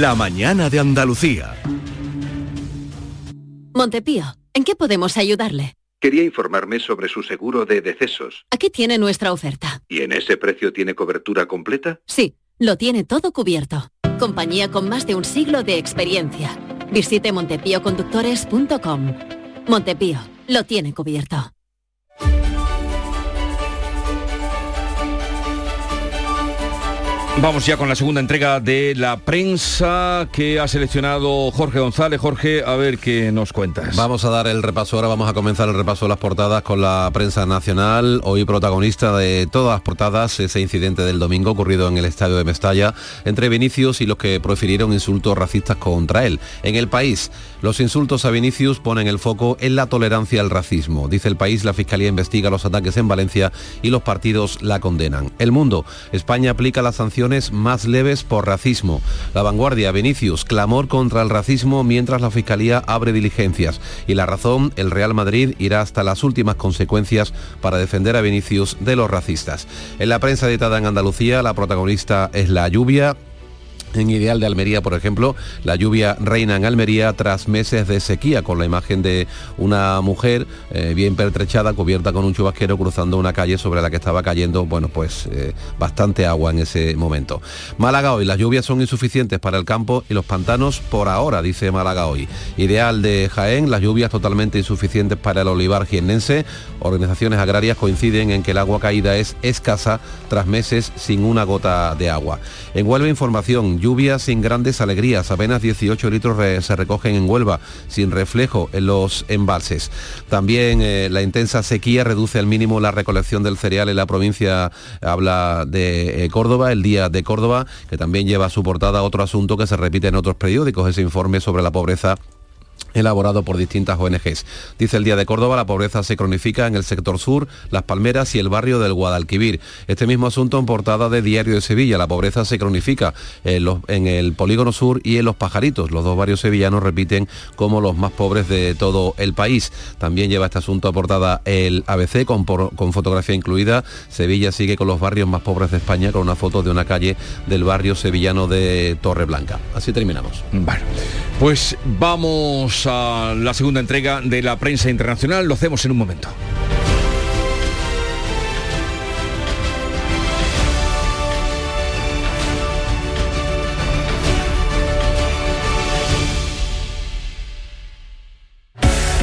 [SPEAKER 16] La mañana de Andalucía.
[SPEAKER 32] Montepío, ¿en qué podemos ayudarle?
[SPEAKER 33] Quería informarme sobre su seguro de decesos.
[SPEAKER 32] Aquí tiene nuestra oferta.
[SPEAKER 33] ¿Y en ese precio tiene cobertura completa?
[SPEAKER 32] Sí, lo tiene todo cubierto. Compañía con más de un siglo de experiencia. Visite montepíoconductores.com. Montepío, lo tiene cubierto.
[SPEAKER 1] Vamos ya con la segunda entrega de la prensa que ha seleccionado Jorge González. Jorge, a ver qué nos cuentas.
[SPEAKER 9] Vamos a dar el repaso, ahora vamos a comenzar el repaso de las portadas con la prensa nacional. Hoy protagonista de todas las portadas ese incidente del domingo ocurrido en el estadio de Mestalla entre Vinicius y los que profirieron insultos racistas contra él. En el país, los insultos a Vinicius ponen el foco en la tolerancia al racismo. Dice el país, la Fiscalía investiga los ataques en Valencia y los partidos la condenan. El mundo, España aplica las más leves por racismo. La vanguardia, Vinicius, clamor contra el racismo mientras la Fiscalía abre diligencias. Y la razón, el Real Madrid irá hasta las últimas consecuencias para defender a Vinicius de los racistas. En la prensa editada en Andalucía, la protagonista es la lluvia, en Ideal de Almería, por ejemplo, la lluvia reina en Almería tras meses de sequía, con la imagen de una mujer eh, bien pertrechada, cubierta con un chubasquero, cruzando una calle sobre la que estaba cayendo, bueno, pues eh, bastante agua en ese momento. Málaga hoy, las lluvias son insuficientes para el campo y los pantanos por ahora, dice Málaga hoy. Ideal de Jaén, las lluvias totalmente insuficientes para el olivar jiennense. Organizaciones agrarias coinciden en que el agua caída es escasa tras meses sin una gota de agua. En Huelva Información, lluvias sin grandes alegrías, apenas 18 litros se recogen en Huelva, sin reflejo en los embalses. También eh, la intensa sequía reduce al mínimo la recolección del cereal en la provincia, habla de eh, Córdoba, el Día de Córdoba, que también lleva a su portada otro asunto que se repite en otros periódicos, ese informe sobre la pobreza elaborado por distintas ONGs. Dice el Día de Córdoba, la pobreza se cronifica en el sector sur, Las Palmeras y el barrio del Guadalquivir. Este mismo asunto en portada de Diario de Sevilla, la pobreza se cronifica en, el Polígono Sur y en Los Pajaritos. Los dos barrios sevillanos repiten como los más pobres de todo el país. También lleva este asunto a portada el ABC con, con fotografía incluida. Sevilla sigue con los barrios más pobres de España con una foto de una calle del barrio sevillano de Torreblanca. Así terminamos.
[SPEAKER 1] Bueno, pues vamos a la segunda entrega de la prensa internacional. Lo hacemos en un momento.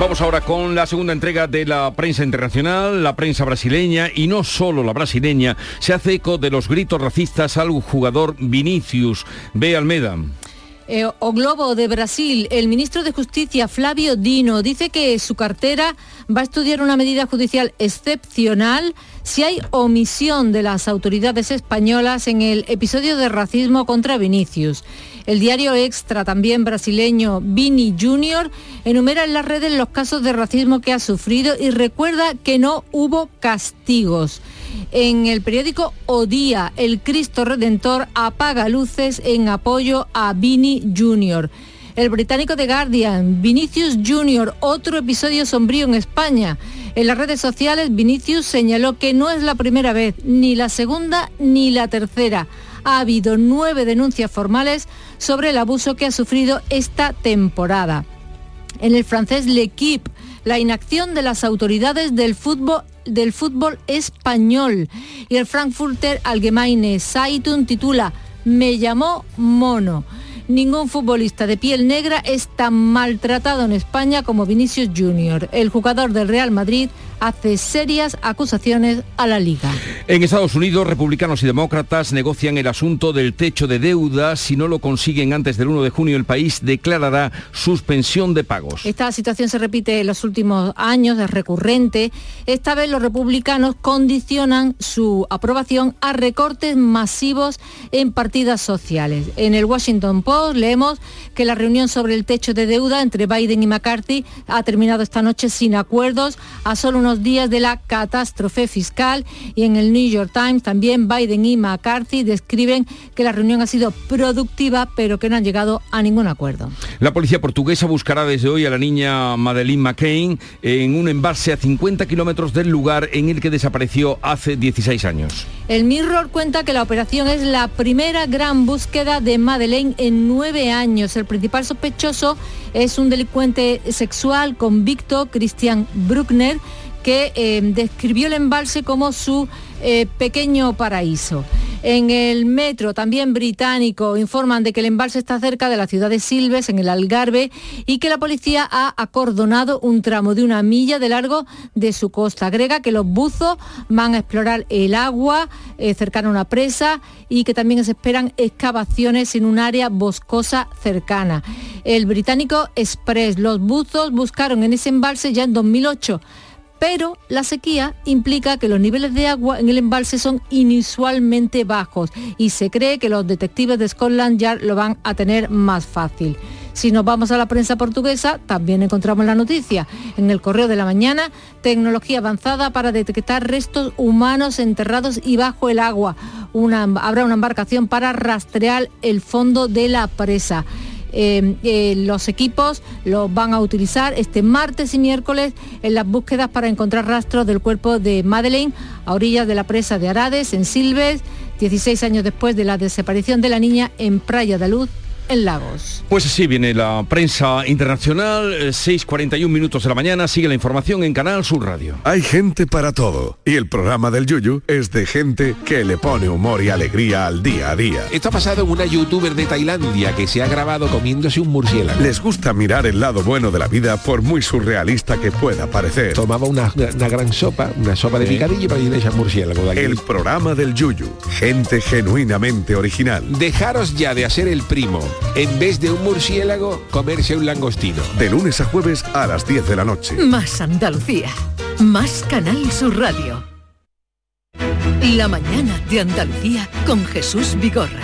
[SPEAKER 1] Vamos ahora con la segunda entrega de la prensa internacional, la prensa brasileña y no solo la brasileña, se hace eco de los gritos racistas al jugador Vinicius. Ve Almeda.
[SPEAKER 10] Eh, o Globo de Brasil, el ministro de Justicia Flavio Dino dice que su cartera va a estudiar una medida judicial excepcional si hay omisión de las autoridades españolas en el episodio de racismo contra Vinicius. El diario Extra, también brasileño, Vini Junior, enumera en las redes los casos de racismo que ha sufrido y recuerda que no hubo castigos. En el periódico O Día, el Cristo Redentor apaga luces en apoyo a Vini Jr. El británico The Guardian, Vinicius Jr., otro episodio sombrío en España. En las redes sociales, Vinicius señaló que no es la primera vez, ni la segunda ni la tercera. Ha habido nueve denuncias formales sobre el abuso que ha sufrido esta temporada. En el francés L'Equipe, la inacción de las autoridades del fútbol, del fútbol español. Y el Frankfurter Allgemeine Zeitung titula Me llamó mono. Ningún futbolista de piel negra es tan maltratado en España como Vinicius Junior. El jugador del Real Madrid hace serias acusaciones a la Liga.
[SPEAKER 1] En Estados Unidos, republicanos y demócratas negocian el asunto del techo de deuda. Si no lo consiguen antes del 1 de junio, el país declarará suspensión de pagos.
[SPEAKER 10] Esta situación se repite en los últimos años, es recurrente. Esta vez los republicanos condicionan su aprobación a recortes masivos en partidas sociales. En el Washington Post leemos que la reunión sobre el techo de deuda entre Biden y McCarthy ha terminado esta noche sin acuerdos a solo unos días de la catástrofe fiscal y en el New York Times también Biden y McCarthy describen que la reunión ha sido productiva pero que no han llegado a ningún acuerdo.
[SPEAKER 1] La policía portuguesa buscará desde hoy a la niña Madeleine McCain en un embalse a 50 kilómetros del lugar en el que desapareció hace 16 años.
[SPEAKER 10] El Mirror cuenta que la operación es la primera gran búsqueda de Madeleine en nueve años. El principal sospechoso es un delincuente sexual convicto, Christian Bruckner, que eh, describió el embalse como su eh, pequeño paraíso. En el metro, también británico, informan de que el embalse está cerca de la ciudad de Silves, en el Algarve, y que la policía ha acordonado un tramo de una milla de largo de su costa. Agrega que los buzos van a explorar el agua eh, cercana a una presa y que también se esperan excavaciones en un área boscosa cercana. El británico Express, los buzos buscaron en ese embalse ya en 2008 pero la sequía implica que los niveles de agua en el embalse son inusualmente bajos y se cree que los detectives de Scotland Yard lo van a tener más fácil. Si nos vamos a la prensa portuguesa, también encontramos la noticia. En el correo de la mañana, tecnología avanzada para detectar restos humanos enterrados y bajo el agua. habrá una embarcación para rastrear el fondo de la presa. Eh, eh, los equipos los van a utilizar este martes y miércoles en las búsquedas para encontrar rastros del cuerpo de Madeleine a orillas de la presa de Arades, en Silves, 16 años después de la desaparición de la niña en Praia da Luz, en Lagos.
[SPEAKER 1] Pues así viene la prensa internacional, 6.41 minutos de la mañana, sigue la información en Canal Sur Radio.
[SPEAKER 13] Hay gente para todo y el programa del Yuyu es de gente que le pone humor y alegría al día a día.
[SPEAKER 34] Esto ha pasado en una youtuber de Tailandia que se ha grabado comiéndose un murciélago.
[SPEAKER 13] Les gusta mirar el lado bueno de la vida por muy surrealista que pueda parecer.
[SPEAKER 34] Tomaba una, gran sopa, una sopa de picadillo para ir a murciélago. De
[SPEAKER 13] el programa del Yuyu, gente genuinamente original.
[SPEAKER 34] Dejaros ya de hacer el primo en vez de un murciélago, comerse un langostino.
[SPEAKER 13] De lunes a jueves a las 10 de la noche.
[SPEAKER 2] Más Andalucía. Más Canal Sur Radio. La mañana de Andalucía con Jesús Vigorra.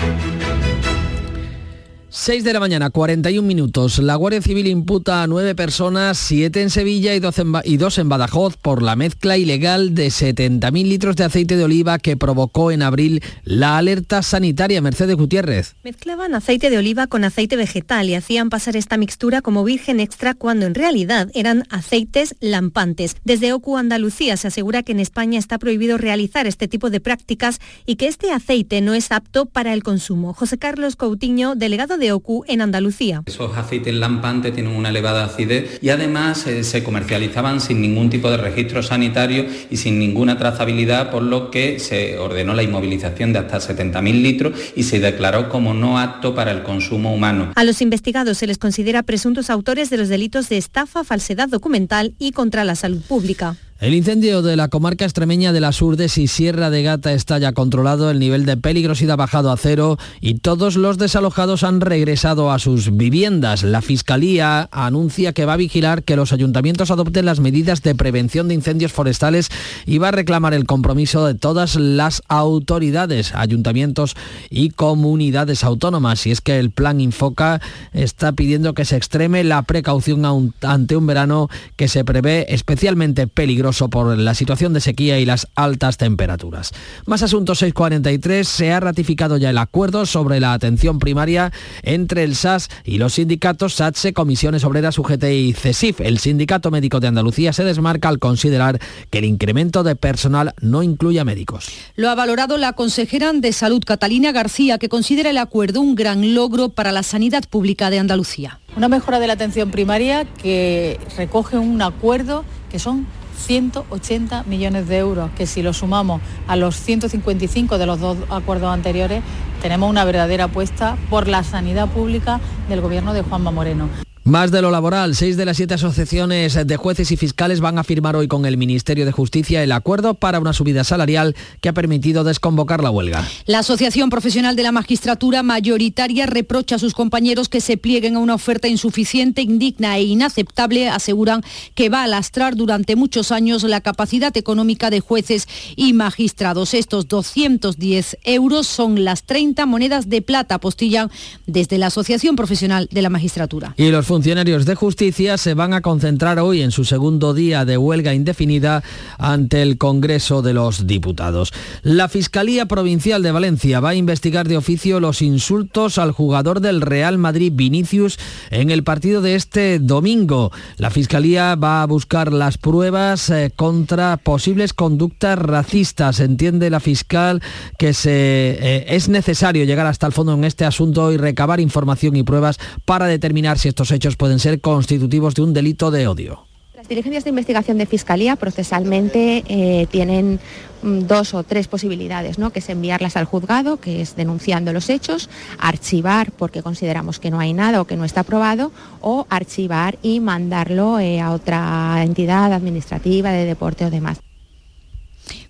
[SPEAKER 3] 6 de la mañana, 41 minutos. La Guardia Civil imputa a nueve personas, siete en Sevilla y dos en, y dos en Badajoz, por la mezcla ilegal de 70.000 litros de aceite de oliva que provocó en abril la alerta sanitaria. Mercedes Gutiérrez.
[SPEAKER 22] Mezclaban aceite de oliva con aceite vegetal y hacían pasar esta mixtura como virgen extra cuando en realidad eran aceites lampantes. Desde OCU Andalucía se asegura que en España está prohibido realizar este tipo de prácticas y que este aceite no es apto para el consumo. José Carlos Coutinho, delegado de en Andalucía.
[SPEAKER 6] Esos aceites lampantes tienen una elevada acidez y además eh, se comercializaban sin ningún tipo de registro sanitario y sin ninguna trazabilidad, por lo que se ordenó la inmovilización de hasta 70.000 litros y se declaró como no apto para el consumo humano.
[SPEAKER 22] A los investigados se les considera presuntos autores de los delitos de estafa, falsedad documental y contra la salud pública.
[SPEAKER 3] El incendio de la comarca extremeña de las Urdes y Sierra de Gata está ya controlado, el nivel de peligrosidad ha bajado a cero y todos los desalojados han regresado a sus viviendas. La Fiscalía anuncia que va a vigilar que los ayuntamientos adopten las medidas de prevención de incendios forestales y va a reclamar el compromiso de todas las autoridades, ayuntamientos y comunidades autónomas. Y es que el plan Infoca está pidiendo que se extreme la precaución ante un verano que se prevé especialmente peligroso por la situación de sequía y las altas temperaturas. Más asuntos 643, se ha ratificado ya el acuerdo sobre la atención primaria entre el SAS y los sindicatos SATSE, Comisiones Obreras UGT y CESIF. El Sindicato Médico de Andalucía se desmarca al considerar que el incremento de personal no incluye a médicos.
[SPEAKER 10] Lo ha valorado la consejera de Salud Catalina García, que considera el acuerdo un gran logro para la sanidad pública de Andalucía.
[SPEAKER 7] Una mejora de la atención primaria que recoge un acuerdo que son 180 millones de euros, que si lo sumamos a los 155 de los dos acuerdos anteriores, tenemos una verdadera apuesta por la sanidad pública del gobierno de Juanma Moreno.
[SPEAKER 3] Más de lo laboral, seis de las siete asociaciones de jueces y fiscales van a firmar hoy con el Ministerio de Justicia el acuerdo para una subida salarial que ha permitido desconvocar la huelga.
[SPEAKER 12] La Asociación Profesional de la Magistratura mayoritaria reprocha a sus compañeros que se plieguen a una oferta insuficiente, indigna e inaceptable. Aseguran que va a lastrar durante muchos años la capacidad económica de jueces y magistrados. Estos 210 euros son las 30 monedas de plata, postillan desde la Asociación Profesional de la Magistratura.
[SPEAKER 3] Y los funcionarios de justicia se van a concentrar hoy en su segundo día de huelga indefinida ante el Congreso de los Diputados. La Fiscalía Provincial de Valencia va a investigar de oficio los insultos al jugador del Real Madrid Vinicius en el partido de este domingo. La Fiscalía va a buscar las pruebas eh, contra posibles conductas racistas. Entiende la fiscal que se, eh, es necesario llegar hasta el fondo en este asunto y recabar información y pruebas para determinar si estos hechos pueden ser constitutivos de un delito de odio.
[SPEAKER 35] Las diligencias de investigación de Fiscalía procesalmente eh, tienen mm, dos o tres posibilidades, ¿no? que es enviarlas al juzgado, que es denunciando los hechos, archivar porque consideramos que no hay nada o que no está aprobado, o archivar y mandarlo eh, a otra entidad administrativa de deporte o demás.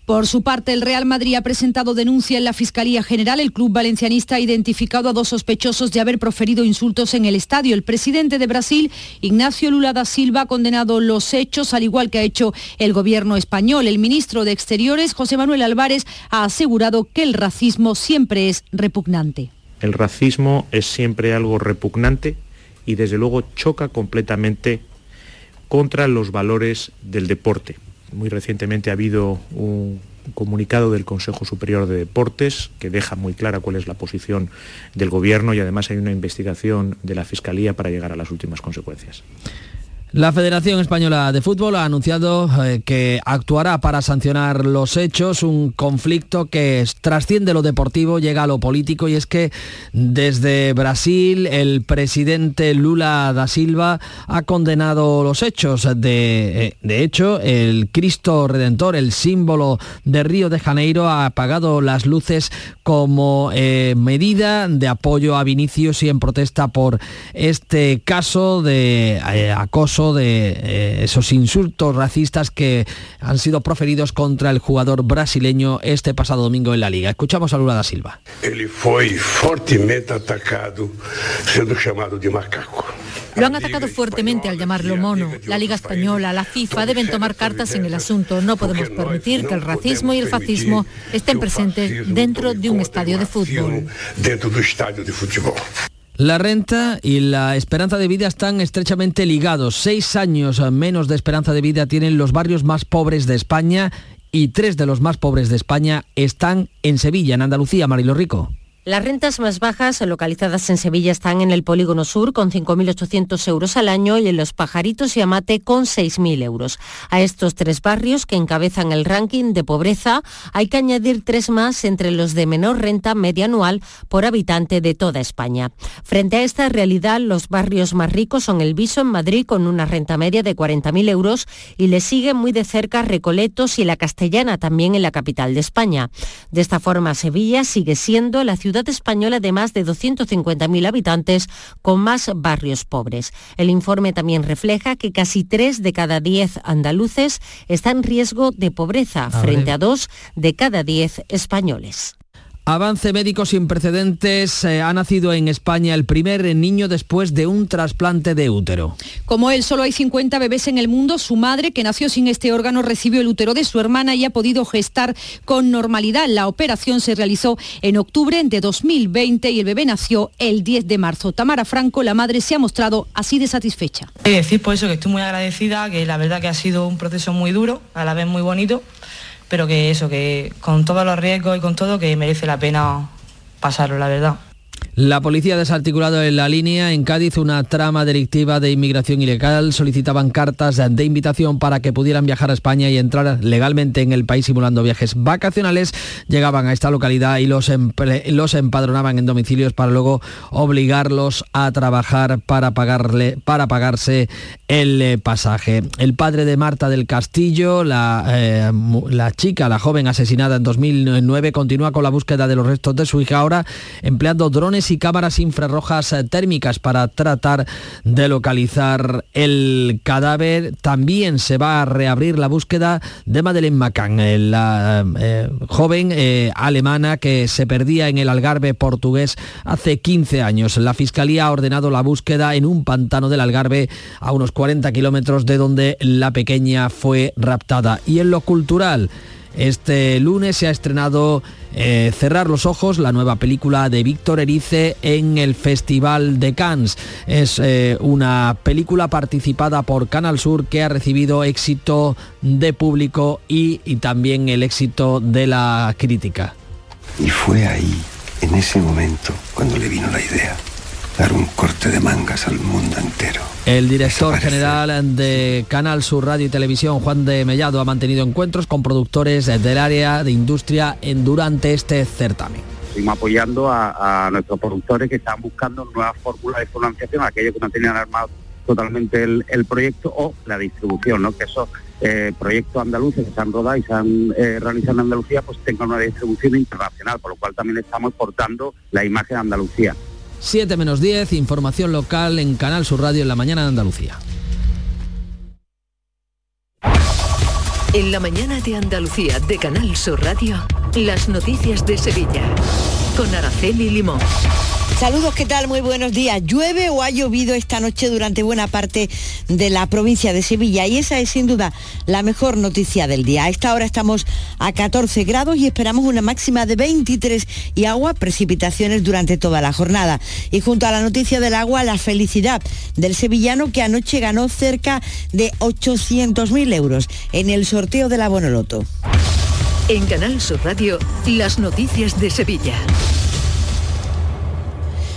[SPEAKER 12] Por su parte, el Real Madrid ha presentado denuncia en la Fiscalía General. El club valencianista ha identificado a dos sospechosos de haber proferido insultos en el estadio. El presidente de Brasil, Ignacio Lula da Silva, ha condenado los hechos, al igual que ha hecho el gobierno español. El ministro de Exteriores, José Manuel Álvarez, ha asegurado que el racismo siempre es repugnante.
[SPEAKER 36] El racismo es siempre algo repugnante y desde luego choca completamente contra los valores del deporte muy recientemente ha habido un comunicado del Consejo Superior de Deportes que deja muy clara cuál es la posición del Gobierno y además hay una investigación de la Fiscalía para llegar a las últimas consecuencias.
[SPEAKER 3] La Federación Española de Fútbol ha anunciado eh, que actuará para sancionar los hechos, un conflicto que trasciende lo deportivo, llega a lo político y es que desde Brasil el presidente Lula da Silva ha condenado los hechos. De, eh, hecho, el Cristo Redentor, el símbolo de Río de Janeiro, ha apagado las luces como eh, medida de apoyo a Vinicius y en protesta por este caso de acoso de eh, esos insultos racistas que han sido proferidos contra el jugador brasileño este pasado domingo en la liga. Escuchamos a Lula da Silva.
[SPEAKER 37] Él fue fuertemente atacado siendo llamado de macaco.
[SPEAKER 38] Lo han atacado fuertemente al llamarlo mono. La Liga Española, la FIFA deben tomar cartas en el asunto. No podemos permitir que el racismo y el fascismo estén presentes dentro de un estadio de fútbol.
[SPEAKER 37] Dentro del estadio de fútbol.
[SPEAKER 3] La renta y la esperanza de vida están estrechamente ligados. Seis años menos de esperanza de vida tienen los barrios más pobres de España y tres de los más pobres de España están en Sevilla, en Andalucía, Marilo Rico.
[SPEAKER 20] Las rentas más bajas localizadas en Sevilla están en el Polígono Sur con 5.800 euros al año y en Los Pajaritos y Amate con 6.000 euros. A estos tres barrios que encabezan el ranking de pobreza hay que añadir tres más entre los de menor renta media anual por habitante de toda España. Frente a esta realidad, los barrios más ricos son el Viso en Madrid con una renta media de 40.000 euros y le siguen muy de cerca Recoletos y la Castellana también en la capital de España. De esta forma, Sevilla sigue siendo la ciudad española de más de 250.000 habitantes con más barrios pobres. El informe también refleja que casi 3 de cada 10 andaluces están en riesgo de pobreza frente a 2 de cada 10 españoles.
[SPEAKER 3] Avance médico sin precedentes. Eh, ha nacido en España el primer niño después de un trasplante de útero.
[SPEAKER 12] Como él, solo hay 50 bebés en el mundo. Su madre, que nació sin este órgano, recibió el útero de su hermana y ha podido gestar con normalidad. La operación se realizó en octubre de 2020 y el bebé nació el 10 de marzo. Tamara Franco, la madre, se ha mostrado así de satisfecha.
[SPEAKER 39] He decir por eso que estoy muy agradecida, que la verdad que ha sido un proceso muy duro, a la vez muy bonito pero que eso, que con todos los riesgos y con todo, que merece la pena pasarlo, la verdad.
[SPEAKER 3] La policía ha desarticulado en la línea en Cádiz una trama delictiva de inmigración ilegal. Solicitaban cartas de invitación para que pudieran viajar a España y entrar legalmente en el país simulando viajes vacacionales. Llegaban a esta localidad y los, los empadronaban en domicilios para luego obligarlos a trabajar para, pagarle, para pagarse el eh, pasaje. El padre de Marta del Castillo, la, eh, la chica, la joven asesinada en 2009, continúa con la búsqueda de los restos de su hija ahora empleando y cámaras infrarrojas eh, térmicas para tratar de localizar el cadáver. También se va a reabrir la búsqueda de Madeleine McCann, eh, la eh, joven alemana que se perdía en el Algarve portugués hace 15 años. La Fiscalía ha ordenado la búsqueda en un pantano del Algarve a unos 40 kilómetros de donde la pequeña fue raptada. Y en lo cultural, este lunes se ha estrenado eh, Cerrar los Ojos, la nueva película de Víctor Erice en el Festival de Cannes. Es eh, una película participada por Canal Sur que ha recibido éxito de público y, y también el éxito de la crítica.
[SPEAKER 37] Y fue ahí, en ese momento, cuando le vino la idea dar un corte de mangas al mundo entero.
[SPEAKER 3] El director general de Canal Sur Radio y Televisión, Juan de Mellado, ha mantenido encuentros con productores del área de industria en, durante este certamen.
[SPEAKER 40] Seguimos apoyando a, nuestros productores que están buscando nuevas fórmulas de financiación, aquellos que no tenían armado totalmente el, proyecto o la distribución, ¿no? que esos eh, proyectos andaluces que se han rodado y se han eh, realizado en Andalucía pues tengan una distribución internacional, por lo cual también estamos exportando la imagen de Andalucía.
[SPEAKER 3] 7 menos 10, información local en Canal Sur Radio en la mañana de Andalucía.
[SPEAKER 2] En la mañana de Andalucía de Canal Sur Radio, las noticias de Sevilla con Araceli Limón.
[SPEAKER 41] Saludos, ¿qué tal? Muy buenos días. ¿Llueve o ha llovido esta noche durante buena parte de la provincia de Sevilla? Y esa es sin duda la mejor noticia del día. A esta hora estamos a 14 grados y esperamos una máxima de 23 y agua, precipitaciones durante toda la jornada. Y junto a la noticia del agua, la felicidad del sevillano que anoche ganó cerca de 800.000 euros en el sorteo de la Bonoloto.
[SPEAKER 2] En Canal Sur Radio, las noticias de Sevilla.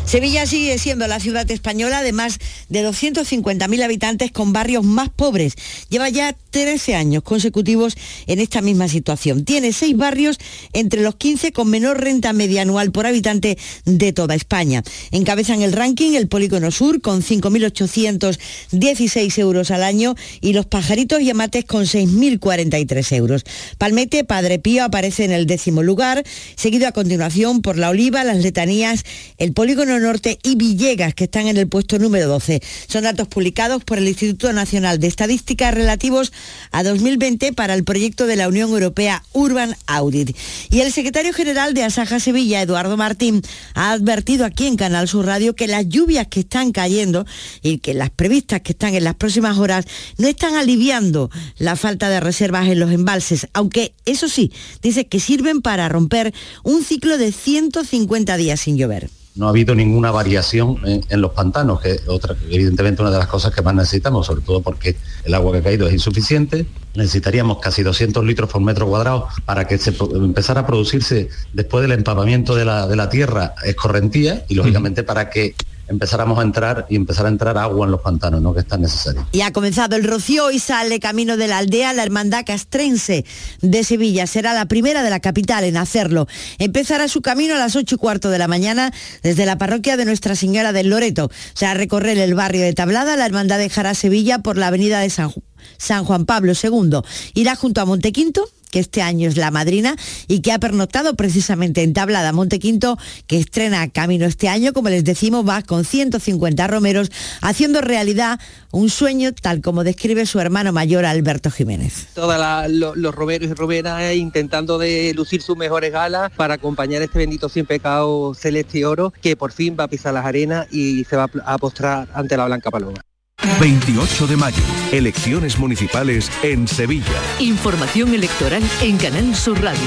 [SPEAKER 41] Sevilla sigue siendo la ciudad española de más de 250.000 habitantes con barrios más pobres. Lleva ya 13 años consecutivos en esta misma situación. Tiene seis barrios entre los 15 con menor renta media anual por habitante de toda España. Encabezan el ranking el Polígono Sur con 5.816 euros al año y los Pajaritos y Amates con 6.043 euros. Palmete, Padre Pío aparece en el décimo lugar, seguido a continuación por La Oliva, Las Letanías, el Polígono Norte y Villegas, que están en el puesto número 12. Son datos publicados por el Instituto Nacional de Estadística relativos a 2020 para el proyecto de la Unión Europea Urban Audit. Y el secretario general de Asaja Sevilla, Eduardo Martín, ha advertido aquí en Canal Sur Radio que las lluvias que están cayendo y que las previstas que están en las próximas horas no están aliviando la falta de reservas en los embalses, aunque eso sí, dice que sirven para romper un ciclo de 150 días sin llover
[SPEAKER 34] no ha habido ninguna variación en, los pantanos, que otra, evidentemente una de las cosas que más necesitamos, sobre todo porque el agua que ha caído es insuficiente. Necesitaríamos casi 200 litros por metro cuadrado para que se empezara a producirse después del empapamiento de la, de la tierra escorrentía y lógicamente para que empezáramos a entrar y empezar a entrar agua en los pantanos, ¿no? que es tan necesario.
[SPEAKER 41] Y ha comenzado el rocío y sale camino de la aldea la Hermandad Castrense de Sevilla. Será la primera de la capital en hacerlo. Empezará su camino a las 8 y cuarto de la mañana desde la parroquia de Nuestra Señora del Loreto. O sea, recorrer el barrio de Tablada, la Hermandad dejará Sevilla por la avenida de San, San Juan Pablo II. Irá junto a Montequinto que este año es la madrina y que ha pernoctado precisamente en Tablada Montequinto, que estrena Camino este año, como les decimos, va con 150 romeros, haciendo realidad un sueño tal como describe su hermano mayor Alberto Jiménez.
[SPEAKER 42] Todos los romeros y romeras intentando de lucir sus mejores galas para acompañar este bendito sin pecado celeste y oro que por fin va a pisar las arenas y se va a postrar ante la Blanca Paloma.
[SPEAKER 16] 28 de mayo, elecciones municipales en Sevilla.
[SPEAKER 2] Información electoral en Canal Sur Radio.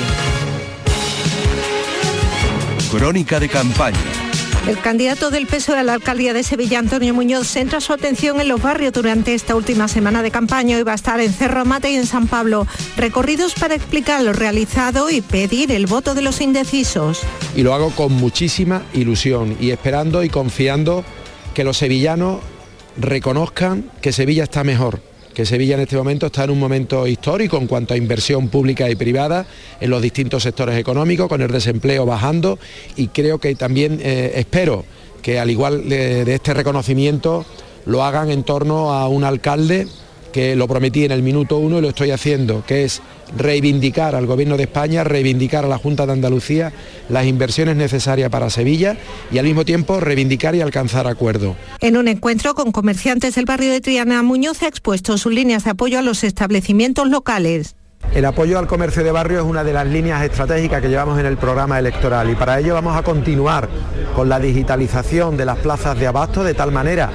[SPEAKER 16] Crónica de campaña.
[SPEAKER 43] El candidato del PSOE a la alcaldía de Sevilla, Antonio Muñoz, centra su atención en los barrios durante esta última semana de campaña y va a estar en Cerro Mate y en San Pablo. Recorridos para explicar lo realizado y pedir el voto de los indecisos.
[SPEAKER 44] Y lo hago con muchísima ilusión y esperando y confiando que los sevillanos reconozcan que Sevilla está mejor, que Sevilla en este momento está en un momento histórico en cuanto a inversión pública y privada en los distintos sectores económicos, con el desempleo bajando y creo que también eh, espero que al igual de, de este reconocimiento lo hagan en torno a un alcalde que lo prometí en el minuto uno y lo estoy haciendo, que es reivindicar al Gobierno de España, reivindicar a la Junta de Andalucía las inversiones necesarias para Sevilla y al mismo tiempo reivindicar y alcanzar acuerdo.
[SPEAKER 43] En un encuentro con comerciantes del barrio de Triana, Muñoz ha expuesto sus líneas de apoyo a los establecimientos locales.
[SPEAKER 44] El apoyo al comercio de barrio es una de las líneas estratégicas que llevamos en el programa electoral y para ello vamos a continuar con la digitalización de las plazas de abasto de tal manera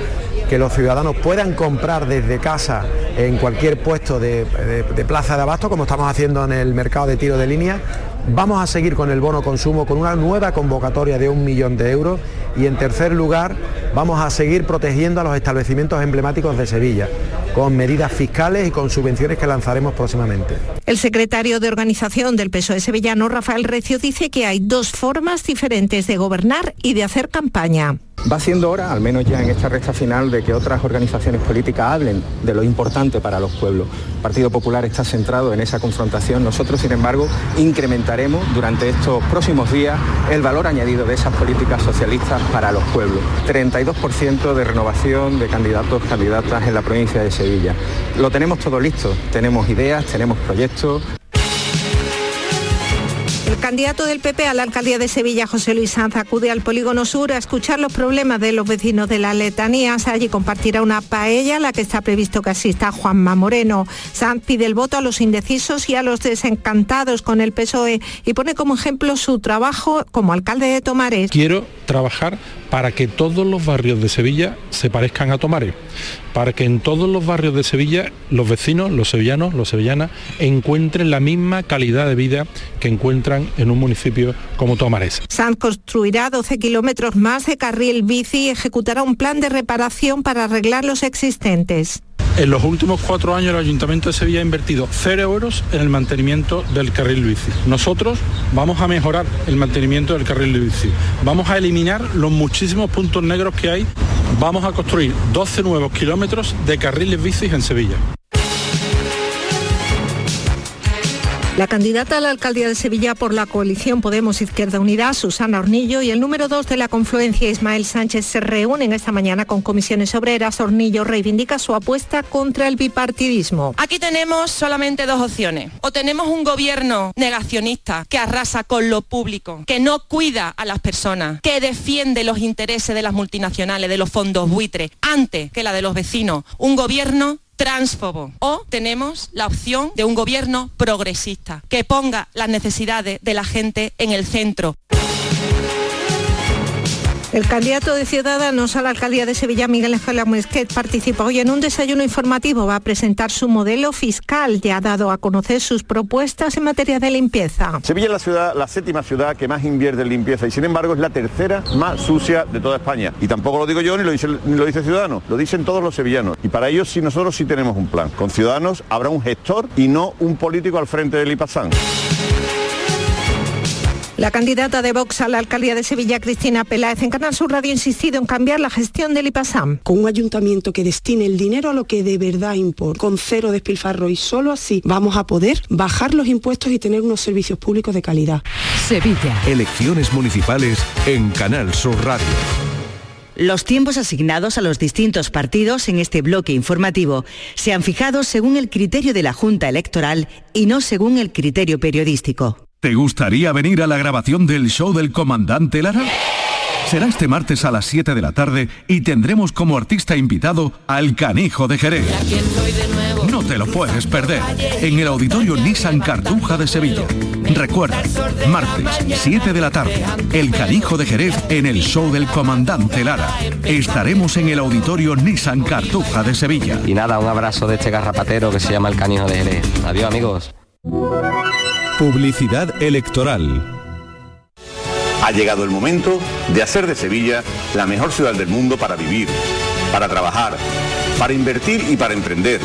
[SPEAKER 44] que los ciudadanos puedan comprar desde casa en cualquier puesto de, plaza de abasto, como estamos haciendo en el mercado de tiro de línea. Vamos a seguir con el bono consumo con una nueva convocatoria de un millón de euros y en tercer lugar vamos a seguir protegiendo a los establecimientos emblemáticos de Sevilla con medidas fiscales y con subvenciones que lanzaremos próximamente.
[SPEAKER 43] El secretario de Organización del PSOE sevillano, Rafael Recio, dice que hay dos formas diferentes de gobernar y de hacer campaña.
[SPEAKER 45] Va siendo hora, al menos ya en esta recta final, de que otras organizaciones políticas hablen de lo importante para los pueblos. El Partido Popular está centrado en esa confrontación. Nosotros, sin embargo, incrementaremos durante estos próximos días el valor añadido de esas políticas socialistas para los pueblos. 32% de renovación de candidatos, candidatas en la provincia de Sevilla. Lo tenemos todo listo. Tenemos ideas, tenemos proyectos,
[SPEAKER 43] candidato del PP a la alcaldía de Sevilla, José Luis Sanz, acude al Polígono Sur a escuchar los problemas de los vecinos de las letanías. Allí compartirá una paella a la que está previsto que asista Juanma Moreno. Sanz pide el voto a los indecisos y a los desencantados con el PSOE y pone como ejemplo su trabajo como alcalde de Tomares.
[SPEAKER 46] Quiero trabajar para que todos los barrios de Sevilla se parezcan a Tomares, para que en todos los barrios de Sevilla los vecinos, los sevillanos, los sevillanas, encuentren la misma calidad de vida que encuentran en un municipio como Tomares.
[SPEAKER 43] Sanz construirá 12 kilómetros más de carril bici y ejecutará un plan de reparación para arreglar los existentes.
[SPEAKER 46] En los últimos cuatro años el Ayuntamiento de Sevilla ha invertido cero euros en el mantenimiento del carril bici. Nosotros vamos a mejorar el mantenimiento del carril bici. Vamos a eliminar los muchísimos puntos negros que hay. Vamos a construir 12 nuevos kilómetros de carriles bicis en Sevilla.
[SPEAKER 43] La candidata a la alcaldía de Sevilla por la coalición Podemos Izquierda Unida, Susana Hornillo, y el número dos de la confluencia, Ismael Sánchez, se reúnen esta mañana con comisiones obreras. Hornillo reivindica su apuesta contra el bipartidismo.
[SPEAKER 47] Aquí tenemos solamente dos opciones. O tenemos un gobierno negacionista que arrasa con lo público, que no cuida a las personas, que defiende los intereses de las multinacionales, de los fondos buitres, antes que la de los vecinos. Un gobierno transfobo. O tenemos la opción de un gobierno progresista, que ponga las necesidades de la gente en el centro.
[SPEAKER 43] El candidato de Ciudadanos a la alcaldía de Sevilla, Miguel Ángel Muesquet, participa hoy en un desayuno informativo. Va a presentar su modelo fiscal. Ya ha dado a conocer sus propuestas en materia de limpieza.
[SPEAKER 48] Sevilla es la ciudad, la séptima ciudad que más invierte en limpieza y sin embargo es la tercera más sucia de toda España. Y tampoco lo digo yo ni lo dice, ni lo dice Ciudadanos, lo dicen todos los sevillanos. Y para ello sí nosotros sí tenemos un plan. Con Ciudadanos habrá un gestor y no un político al frente del IPASAN.
[SPEAKER 43] La candidata de Vox a la alcaldía de Sevilla, Cristina Peláez, en Canal Sur Radio ha insistido en cambiar la gestión del IPASAM.
[SPEAKER 49] Con un ayuntamiento que destine el dinero a lo que de verdad importa, con cero despilfarro y solo así vamos a poder bajar los impuestos y tener unos servicios públicos de calidad.
[SPEAKER 2] Sevilla.
[SPEAKER 16] Elecciones municipales en Canal Sur Radio.
[SPEAKER 29] Los tiempos asignados a los distintos partidos en este bloque informativo se han fijado según el criterio de la Junta Electoral y no según el criterio periodístico.
[SPEAKER 16] ¿Te gustaría venir a la grabación del show del comandante Lara? Será este martes a las 7 de la tarde y tendremos como artista invitado al Canijo de Jerez. No te lo puedes perder en el Auditorio Nissan Cartuja de Sevilla. Recuerda, martes 7 de la tarde, el Canijo de Jerez en el show del comandante Lara. Estaremos en el Auditorio Nissan Cartuja de Sevilla.
[SPEAKER 50] Y nada, un abrazo de este garrapatero que se llama el Canijo de Jerez. Adiós amigos.
[SPEAKER 16] Publicidad electoral.
[SPEAKER 51] Ha llegado el momento de hacer de Sevilla la mejor ciudad del mundo para vivir, para trabajar, para invertir y para emprender.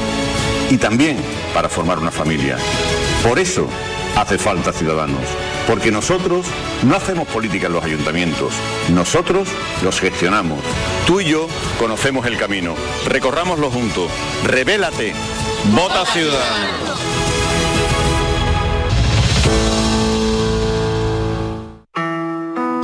[SPEAKER 51] Y también para formar una familia. Por eso hace falta ciudadanos. Porque nosotros no hacemos política en los ayuntamientos. Nosotros los gestionamos. Tú y yo conocemos el camino. Recorrámoslo juntos. Revélate. Vota Ciudadanos.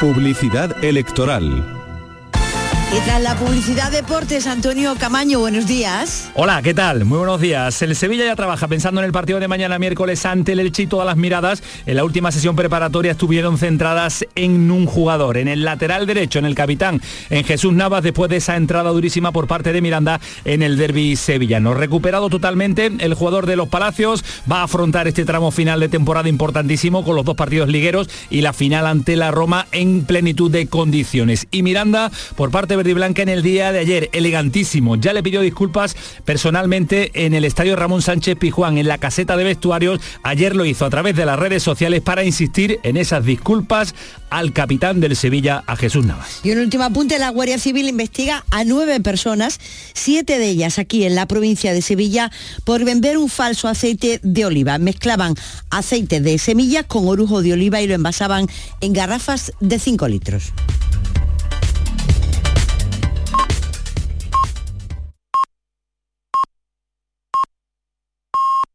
[SPEAKER 16] Publicidad electoral.
[SPEAKER 41] Y tras la publicidad deportes, Antonio Camaño, buenos días.
[SPEAKER 30] Hola, ¿qué tal? Muy buenos días. El Sevilla ya trabaja pensando en el partido de mañana miércoles ante el Elche todas las miradas en la última sesión preparatoria estuvieron centradas en un jugador, en el lateral derecho, en el capitán, en Jesús Navas, después de esa entrada durísima por parte de Miranda en el derby sevillano. Recuperado totalmente, el jugador de los Palacios va a afrontar este tramo final de temporada importantísimo con los dos partidos ligueros y la final ante la Roma en plenitud de condiciones. Y Miranda, por parte verde y blanca en el día de ayer, elegantísimo. Ya le pidió disculpas personalmente en el estadio Ramón Sánchez Pijuán, en la caseta de vestuarios. Ayer lo hizo a través de las redes sociales para insistir en esas disculpas al capitán del Sevilla, a Jesús Navas.
[SPEAKER 41] Y un último apunte, la Guardia Civil investiga a nueve personas, siete de ellas aquí en la provincia de Sevilla, por vender un falso aceite de oliva. Mezclaban aceite de semillas con orujo de oliva y lo envasaban en garrafas de 5 litros.